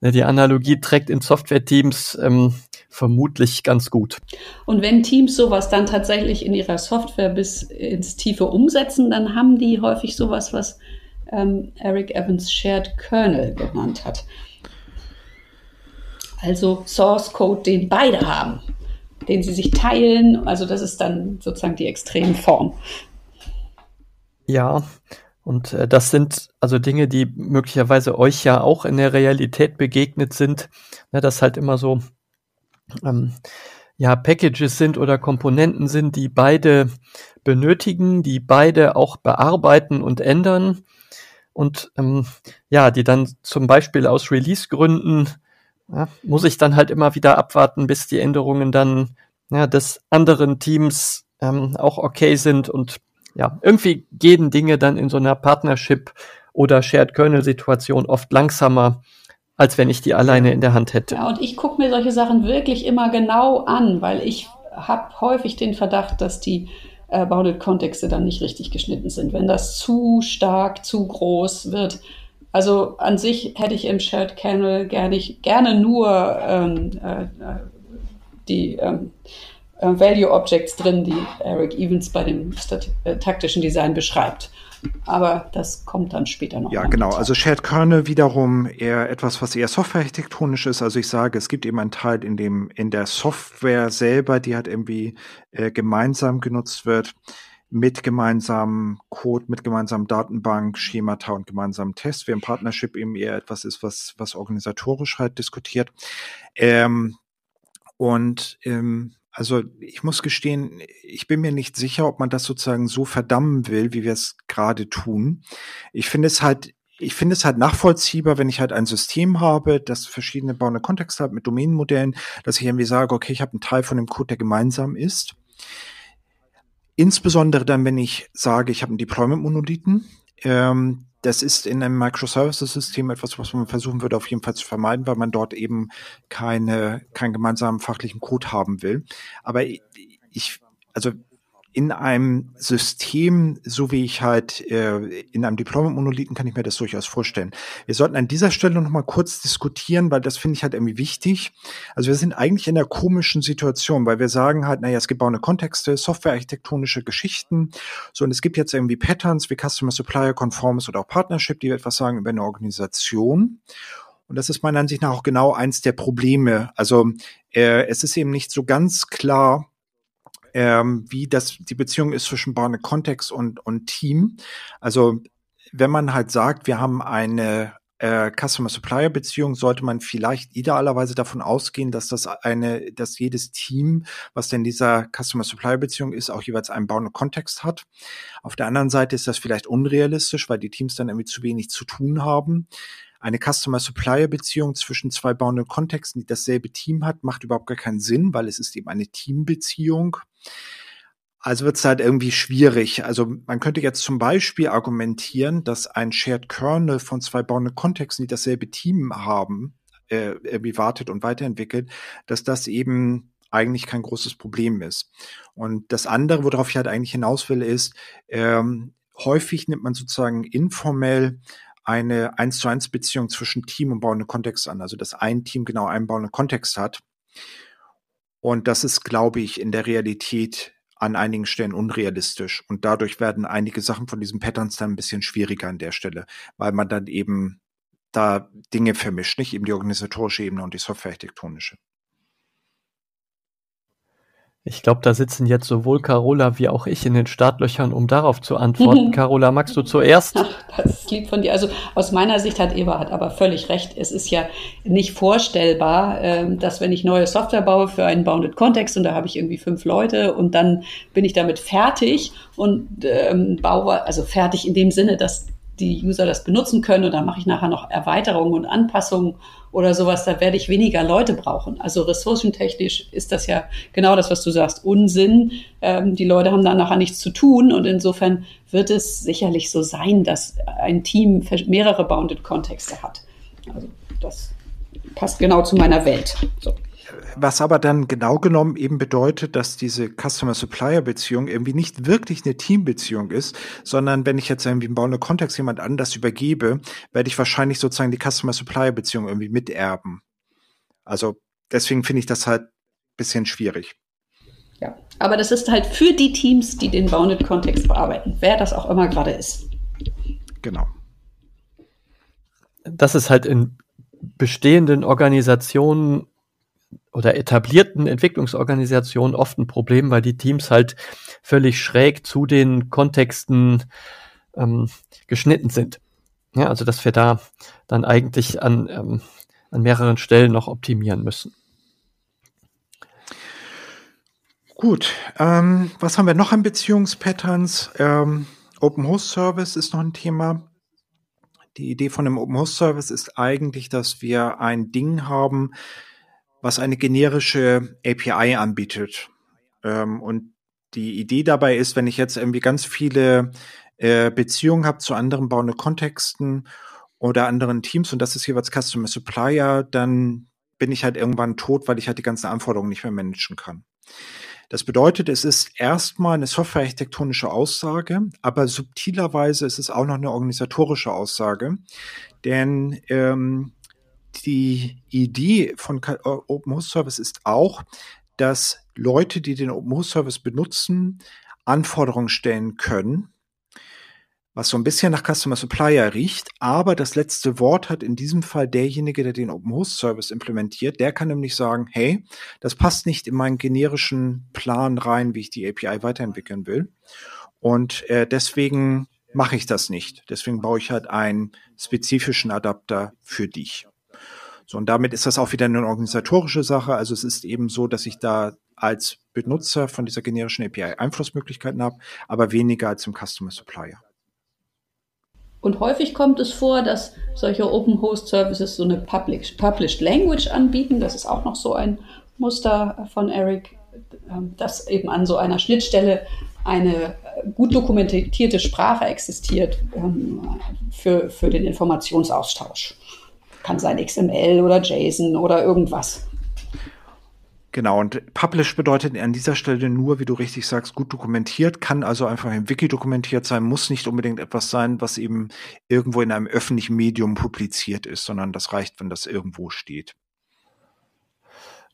Ne, die Analogie trägt in Software-Teams ähm, vermutlich ganz gut. Und wenn Teams sowas dann tatsächlich in ihrer Software bis ins Tiefe umsetzen, dann haben die häufig sowas, was ähm, Eric Evans Shared Kernel genannt hat. Also Source Code, den beide haben, den sie sich teilen. Also das ist dann sozusagen die Extremform. Ja, und äh, das sind also Dinge, die möglicherweise euch ja auch in der Realität begegnet sind, ne, dass halt immer so ähm, ja Packages sind oder Komponenten sind, die beide benötigen, die beide auch bearbeiten und ändern und ähm, ja, die dann zum Beispiel aus Release-Gründen ja, muss ich dann halt immer wieder abwarten, bis die Änderungen dann ja, des anderen Teams ähm, auch okay sind und ja, irgendwie gehen Dinge dann in so einer Partnership oder Shared Kernel Situation oft langsamer, als wenn ich die alleine in der Hand hätte. Ja, und ich gucke mir solche Sachen wirklich immer genau an, weil ich habe häufig den Verdacht, dass die äh, Bounded-Kontexte dann nicht richtig geschnitten sind. Wenn das zu stark, zu groß wird, also an sich hätte ich im Shared Kernel gerne, gerne nur ähm, äh, die ähm, äh, Value Objects drin, die Eric Evans bei dem äh, taktischen Design beschreibt. Aber das kommt dann später noch. Ja, genau. Also Shared Kernel wiederum eher etwas, was eher softwarearchitektonisch ist. Also ich sage, es gibt eben einen Teil in dem, in der Software selber, die halt irgendwie äh, gemeinsam genutzt wird mit gemeinsamem Code, mit gemeinsamen Datenbank, Schemata und gemeinsamen Tests, während Partnership eben eher etwas ist, was, was organisatorisch halt diskutiert. Ähm, und ähm, also ich muss gestehen, ich bin mir nicht sicher, ob man das sozusagen so verdammen will, wie wir es gerade tun. Ich finde es halt ich finde es halt nachvollziehbar, wenn ich halt ein System habe, das verschiedene bauende Kontexte hat mit Domänenmodellen, dass ich irgendwie sage, okay, ich habe einen Teil von dem Code, der gemeinsam ist. Insbesondere dann, wenn ich sage, ich habe einen Deployment-Monolithen. Ähm, das ist in einem Microservices-System etwas, was man versuchen würde, auf jeden Fall zu vermeiden, weil man dort eben keine, keinen gemeinsamen fachlichen Code haben will. Aber ich, also in einem System, so wie ich halt äh, in einem Deployment-Monolithen kann ich mir das durchaus vorstellen. Wir sollten an dieser Stelle noch mal kurz diskutieren, weil das finde ich halt irgendwie wichtig. Also wir sind eigentlich in einer komischen Situation, weil wir sagen halt, naja, es gibt baune Kontexte, softwarearchitektonische Geschichten, so und es gibt jetzt irgendwie Patterns wie Customer Supplier, Conformance oder auch Partnership, die etwas sagen über eine Organisation. Und das ist meiner Ansicht nach auch genau eins der Probleme. Also äh, es ist eben nicht so ganz klar, ähm, wie das die Beziehung ist zwischen Baune Kontext und, und Team. Also wenn man halt sagt, wir haben eine äh, Customer-Supplier-Beziehung, sollte man vielleicht idealerweise davon ausgehen, dass das eine, dass jedes Team, was denn dieser Customer-Supplier-Beziehung ist, auch jeweils einen Baune Kontext hat. Auf der anderen Seite ist das vielleicht unrealistisch, weil die Teams dann irgendwie zu wenig zu tun haben. Eine Customer-Supplier-Beziehung zwischen zwei bauenden Kontexten, die dasselbe Team hat, macht überhaupt gar keinen Sinn, weil es ist eben eine Teambeziehung. Also wird es halt irgendwie schwierig. Also man könnte jetzt zum Beispiel argumentieren, dass ein Shared Kernel von zwei bauenden Kontexten, die dasselbe Team haben, äh, irgendwie wartet und weiterentwickelt, dass das eben eigentlich kein großes Problem ist. Und das andere, worauf ich halt eigentlich hinaus will, ist, ähm, häufig nimmt man sozusagen informell eine eins zu eins Beziehung zwischen Team und bauende Kontext an. Also dass ein Team genau einen bauenden Kontext hat. Und das ist, glaube ich, in der Realität an einigen Stellen unrealistisch. Und dadurch werden einige Sachen von diesen Patterns dann ein bisschen schwieriger an der Stelle, weil man dann eben da Dinge vermischt, nicht eben die organisatorische Ebene und die softwarearchitektonische. Ich glaube, da sitzen jetzt sowohl Carola wie auch ich in den Startlöchern, um darauf zu antworten. Carola, magst du zuerst? Ach, das ist lieb von dir. Also aus meiner Sicht hat Eva hat aber völlig recht. Es ist ja nicht vorstellbar, ähm, dass wenn ich neue Software baue für einen Bounded Context und da habe ich irgendwie fünf Leute und dann bin ich damit fertig und ähm, baue, also fertig in dem Sinne, dass die User das benutzen können und dann mache ich nachher noch Erweiterungen und Anpassungen oder sowas, da werde ich weniger Leute brauchen. Also ressourcentechnisch ist das ja genau das, was du sagst, Unsinn. Ähm, die Leute haben dann nachher nichts zu tun und insofern wird es sicherlich so sein, dass ein Team mehrere Bounded Kontexte hat. Also das passt genau zu meiner Welt. So. Was aber dann genau genommen eben bedeutet, dass diese Customer-Supplier-Beziehung irgendwie nicht wirklich eine Teambeziehung ist, sondern wenn ich jetzt irgendwie im bauenden Kontext jemand anders übergebe, werde ich wahrscheinlich sozusagen die Customer-Supplier-Beziehung irgendwie miterben. Also deswegen finde ich das halt bisschen schwierig. Ja, aber das ist halt für die Teams, die den Bounded-Kontext bearbeiten, wer das auch immer gerade ist. Genau. Das ist halt in bestehenden Organisationen oder etablierten Entwicklungsorganisationen oft ein Problem, weil die Teams halt völlig schräg zu den Kontexten ähm, geschnitten sind. Ja, also dass wir da dann eigentlich an, ähm, an mehreren Stellen noch optimieren müssen. Gut, ähm, was haben wir noch an Beziehungspatterns? Ähm, Open Host Service ist noch ein Thema. Die Idee von einem Open Host Service ist eigentlich, dass wir ein Ding haben, was eine generische API anbietet. Ähm, und die Idee dabei ist, wenn ich jetzt irgendwie ganz viele äh, Beziehungen habe zu anderen bauenden Kontexten oder anderen Teams und das ist jeweils Customer Supplier, dann bin ich halt irgendwann tot, weil ich halt die ganzen Anforderungen nicht mehr managen kann. Das bedeutet, es ist erstmal eine softwarearchitektonische Aussage, aber subtilerweise ist es auch noch eine organisatorische Aussage, denn ähm, die Idee von Open Host Service ist auch, dass Leute, die den Open Host Service benutzen, Anforderungen stellen können, was so ein bisschen nach Customer Supplier riecht, aber das letzte Wort hat in diesem Fall derjenige, der den Open Host Service implementiert. Der kann nämlich sagen, hey, das passt nicht in meinen generischen Plan rein, wie ich die API weiterentwickeln will. Und äh, deswegen mache ich das nicht. Deswegen baue ich halt einen spezifischen Adapter für dich. So, und damit ist das auch wieder eine organisatorische Sache. Also es ist eben so, dass ich da als Benutzer von dieser generischen API Einflussmöglichkeiten habe, aber weniger als im Customer Supplier. Und häufig kommt es vor, dass solche Open Host Services so eine Published, Published Language anbieten. Das ist auch noch so ein Muster von Eric, ähm, dass eben an so einer Schnittstelle eine gut dokumentierte Sprache existiert ähm, für, für den Informationsaustausch. Kann sein XML oder JSON oder irgendwas. Genau, und Publish bedeutet an dieser Stelle nur, wie du richtig sagst, gut dokumentiert, kann also einfach im Wiki dokumentiert sein, muss nicht unbedingt etwas sein, was eben irgendwo in einem öffentlichen Medium publiziert ist, sondern das reicht, wenn das irgendwo steht.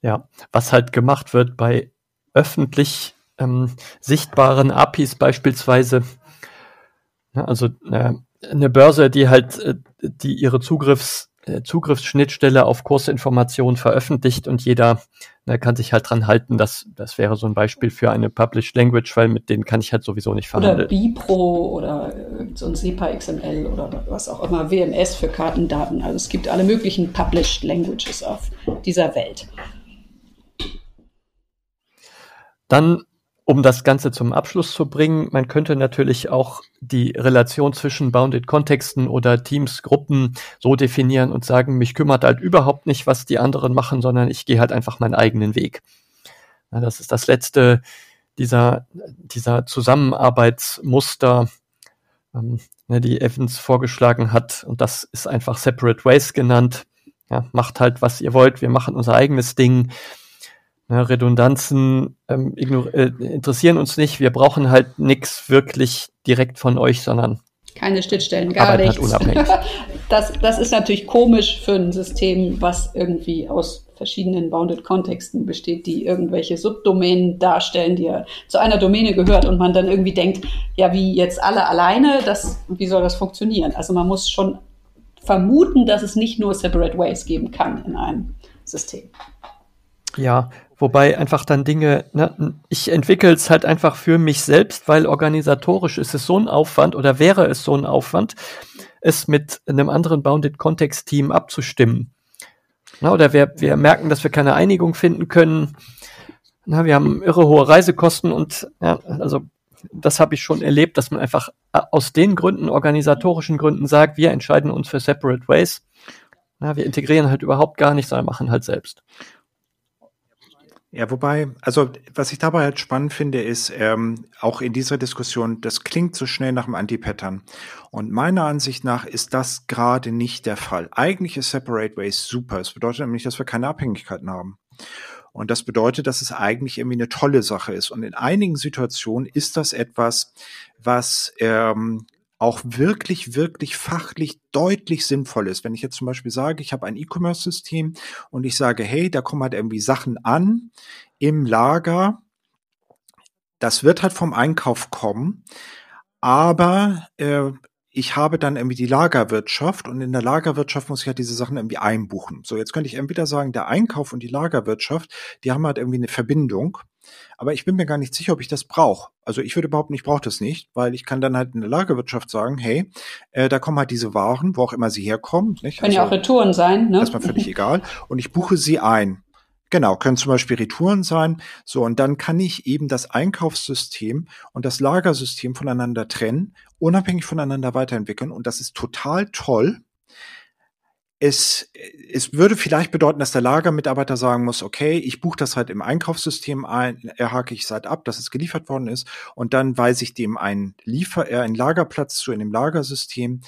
Ja, was halt gemacht wird bei öffentlich ähm, sichtbaren APIs beispielsweise, ja, also äh, eine Börse, die halt, äh, die ihre Zugriffs Zugriffsschnittstelle auf Kursinformationen veröffentlicht und jeder ne, kann sich halt dran halten. Das, das wäre so ein Beispiel für eine Published Language, weil mit denen kann ich halt sowieso nicht verhandeln. Oder Bipro oder so ein SEPA XML oder was auch immer, WMS für Kartendaten. Also es gibt alle möglichen Published Languages auf dieser Welt. Dann um das Ganze zum Abschluss zu bringen, man könnte natürlich auch die Relation zwischen Bounded Kontexten oder Teams, Gruppen so definieren und sagen, mich kümmert halt überhaupt nicht, was die anderen machen, sondern ich gehe halt einfach meinen eigenen Weg. Ja, das ist das letzte dieser, dieser Zusammenarbeitsmuster, ähm, ne, die Evans vorgeschlagen hat. Und das ist einfach Separate Ways genannt. Ja, macht halt, was ihr wollt. Wir machen unser eigenes Ding. Ne, Redundanzen ähm, äh, interessieren uns nicht. Wir brauchen halt nichts wirklich direkt von euch, sondern keine Schnittstellen, gar halt nichts. das, das ist natürlich komisch für ein System, was irgendwie aus verschiedenen Bounded Kontexten besteht, die irgendwelche Subdomänen darstellen, die ja zu einer Domäne gehört und man dann irgendwie denkt, ja, wie jetzt alle alleine, das, wie soll das funktionieren? Also man muss schon vermuten, dass es nicht nur Separate Ways geben kann in einem System. Ja, Wobei einfach dann Dinge, ne, ich entwickle es halt einfach für mich selbst, weil organisatorisch ist es so ein Aufwand oder wäre es so ein Aufwand, es mit einem anderen Bounded-Context-Team abzustimmen. Na, oder wir, wir merken, dass wir keine Einigung finden können. Na, wir haben irre hohe Reisekosten und ja, also das habe ich schon erlebt, dass man einfach äh, aus den Gründen, organisatorischen Gründen sagt, wir entscheiden uns für Separate Ways. Na, wir integrieren halt überhaupt gar nicht, sondern machen halt selbst. Ja, wobei, also was ich dabei halt spannend finde, ist ähm, auch in dieser Diskussion, das klingt so schnell nach einem Anti-Pattern. Und meiner Ansicht nach ist das gerade nicht der Fall. Eigentlich ist Separate Ways super. Es bedeutet nämlich, dass wir keine Abhängigkeiten haben. Und das bedeutet, dass es eigentlich irgendwie eine tolle Sache ist. Und in einigen Situationen ist das etwas, was ähm, auch wirklich, wirklich fachlich deutlich sinnvoll ist. Wenn ich jetzt zum Beispiel sage, ich habe ein E-Commerce-System und ich sage, hey, da kommen halt irgendwie Sachen an im Lager. Das wird halt vom Einkauf kommen, aber äh, ich habe dann irgendwie die Lagerwirtschaft und in der Lagerwirtschaft muss ich halt diese Sachen irgendwie einbuchen. So, jetzt könnte ich entweder sagen, der Einkauf und die Lagerwirtschaft, die haben halt irgendwie eine Verbindung. Aber ich bin mir gar nicht sicher, ob ich das brauche. Also ich würde behaupten, ich brauche das nicht, weil ich kann dann halt in der Lagerwirtschaft sagen, hey, äh, da kommen halt diese Waren, wo auch immer sie herkommen. Nicht? Können also, ja auch Retouren sein. Ne? Erstmal völlig egal. Und ich buche sie ein. Genau, können zum Beispiel Retouren sein. So, und dann kann ich eben das Einkaufssystem und das Lagersystem voneinander trennen, unabhängig voneinander weiterentwickeln. Und das ist total toll, es, es würde vielleicht bedeuten, dass der Lagermitarbeiter sagen muss, okay, ich buche das halt im Einkaufssystem ein, erhake ich es halt ab, dass es geliefert worden ist und dann weise ich dem einen Liefer, äh, einen Lagerplatz zu in dem Lagersystem.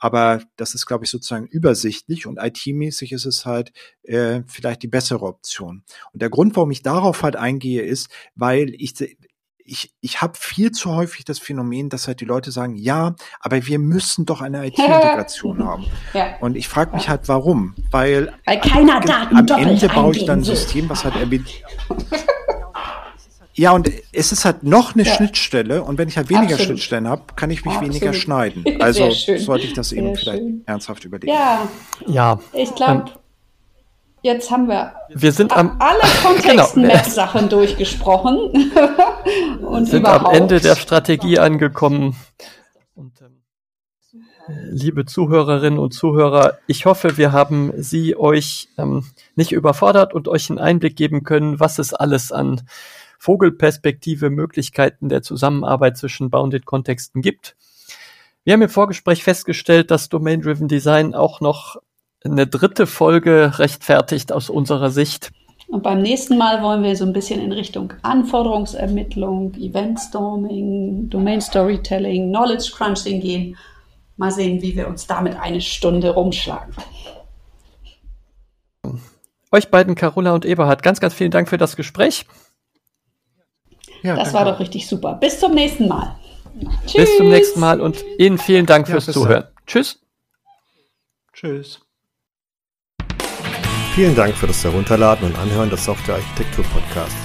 Aber das ist, glaube ich, sozusagen übersichtlich und IT-mäßig ist es halt äh, vielleicht die bessere Option. Und der Grund, warum ich darauf halt eingehe, ist, weil ich ich, ich habe viel zu häufig das Phänomen, dass halt die Leute sagen, ja, aber wir müssen doch eine IT-Integration haben. Ja. Und ich frage mich halt, warum? Weil, Weil keiner Daten am Ende baue ich dann ein System, was halt irgendwie Ja, und es ist halt noch eine ja. Schnittstelle und wenn ich halt weniger Absolut. Schnittstellen habe, kann ich mich Absolut. weniger schneiden. Also sollte ich das eben Sehr vielleicht schön. ernsthaft überlegen. Ja, ja. ich glaube, Jetzt haben wir, wir sind am, alle Kontextmap-Sachen genau. durchgesprochen. und sind überhaupt. am Ende der Strategie angekommen. Und, ähm, liebe Zuhörerinnen und Zuhörer, ich hoffe, wir haben Sie euch ähm, nicht überfordert und euch einen Einblick geben können, was es alles an Vogelperspektive Möglichkeiten der Zusammenarbeit zwischen Bounded-Kontexten gibt. Wir haben im Vorgespräch festgestellt, dass Domain-Driven Design auch noch eine dritte Folge rechtfertigt aus unserer Sicht. Und beim nächsten Mal wollen wir so ein bisschen in Richtung Anforderungsermittlung, Event Storming, Domain Storytelling, Knowledge Crunching gehen. Mal sehen, wie wir uns damit eine Stunde rumschlagen. Euch beiden, Carola und Eberhard, ganz, ganz vielen Dank für das Gespräch. Ja, das war doch richtig super. Bis zum nächsten Mal. Tschüss. Bis zum nächsten Mal und Ihnen vielen Dank ja, fürs Zuhören. Dann. Tschüss. Tschüss. Vielen Dank für das Herunterladen und Anhören des Software Architektur Podcasts.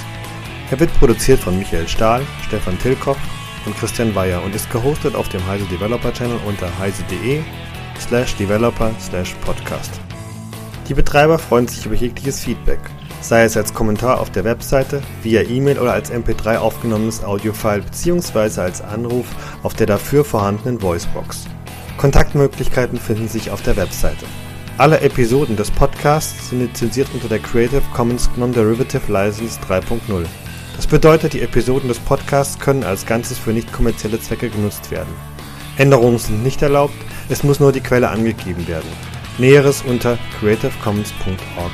Er wird produziert von Michael Stahl, Stefan Tilkoff und Christian Weyer und ist gehostet auf dem Heise Developer Channel unter heise.de slash developer slash podcast. Die Betreiber freuen sich über jegliches Feedback, sei es als Kommentar auf der Webseite, via E-Mail oder als MP3 aufgenommenes Audiofile bzw. als Anruf auf der dafür vorhandenen Voicebox. Kontaktmöglichkeiten finden sich auf der Webseite. Alle Episoden des Podcasts sind lizenziert unter der Creative Commons Non-Derivative License 3.0. Das bedeutet, die Episoden des Podcasts können als Ganzes für nicht kommerzielle Zwecke genutzt werden. Änderungen sind nicht erlaubt, es muss nur die Quelle angegeben werden. Näheres unter creativecommons.org.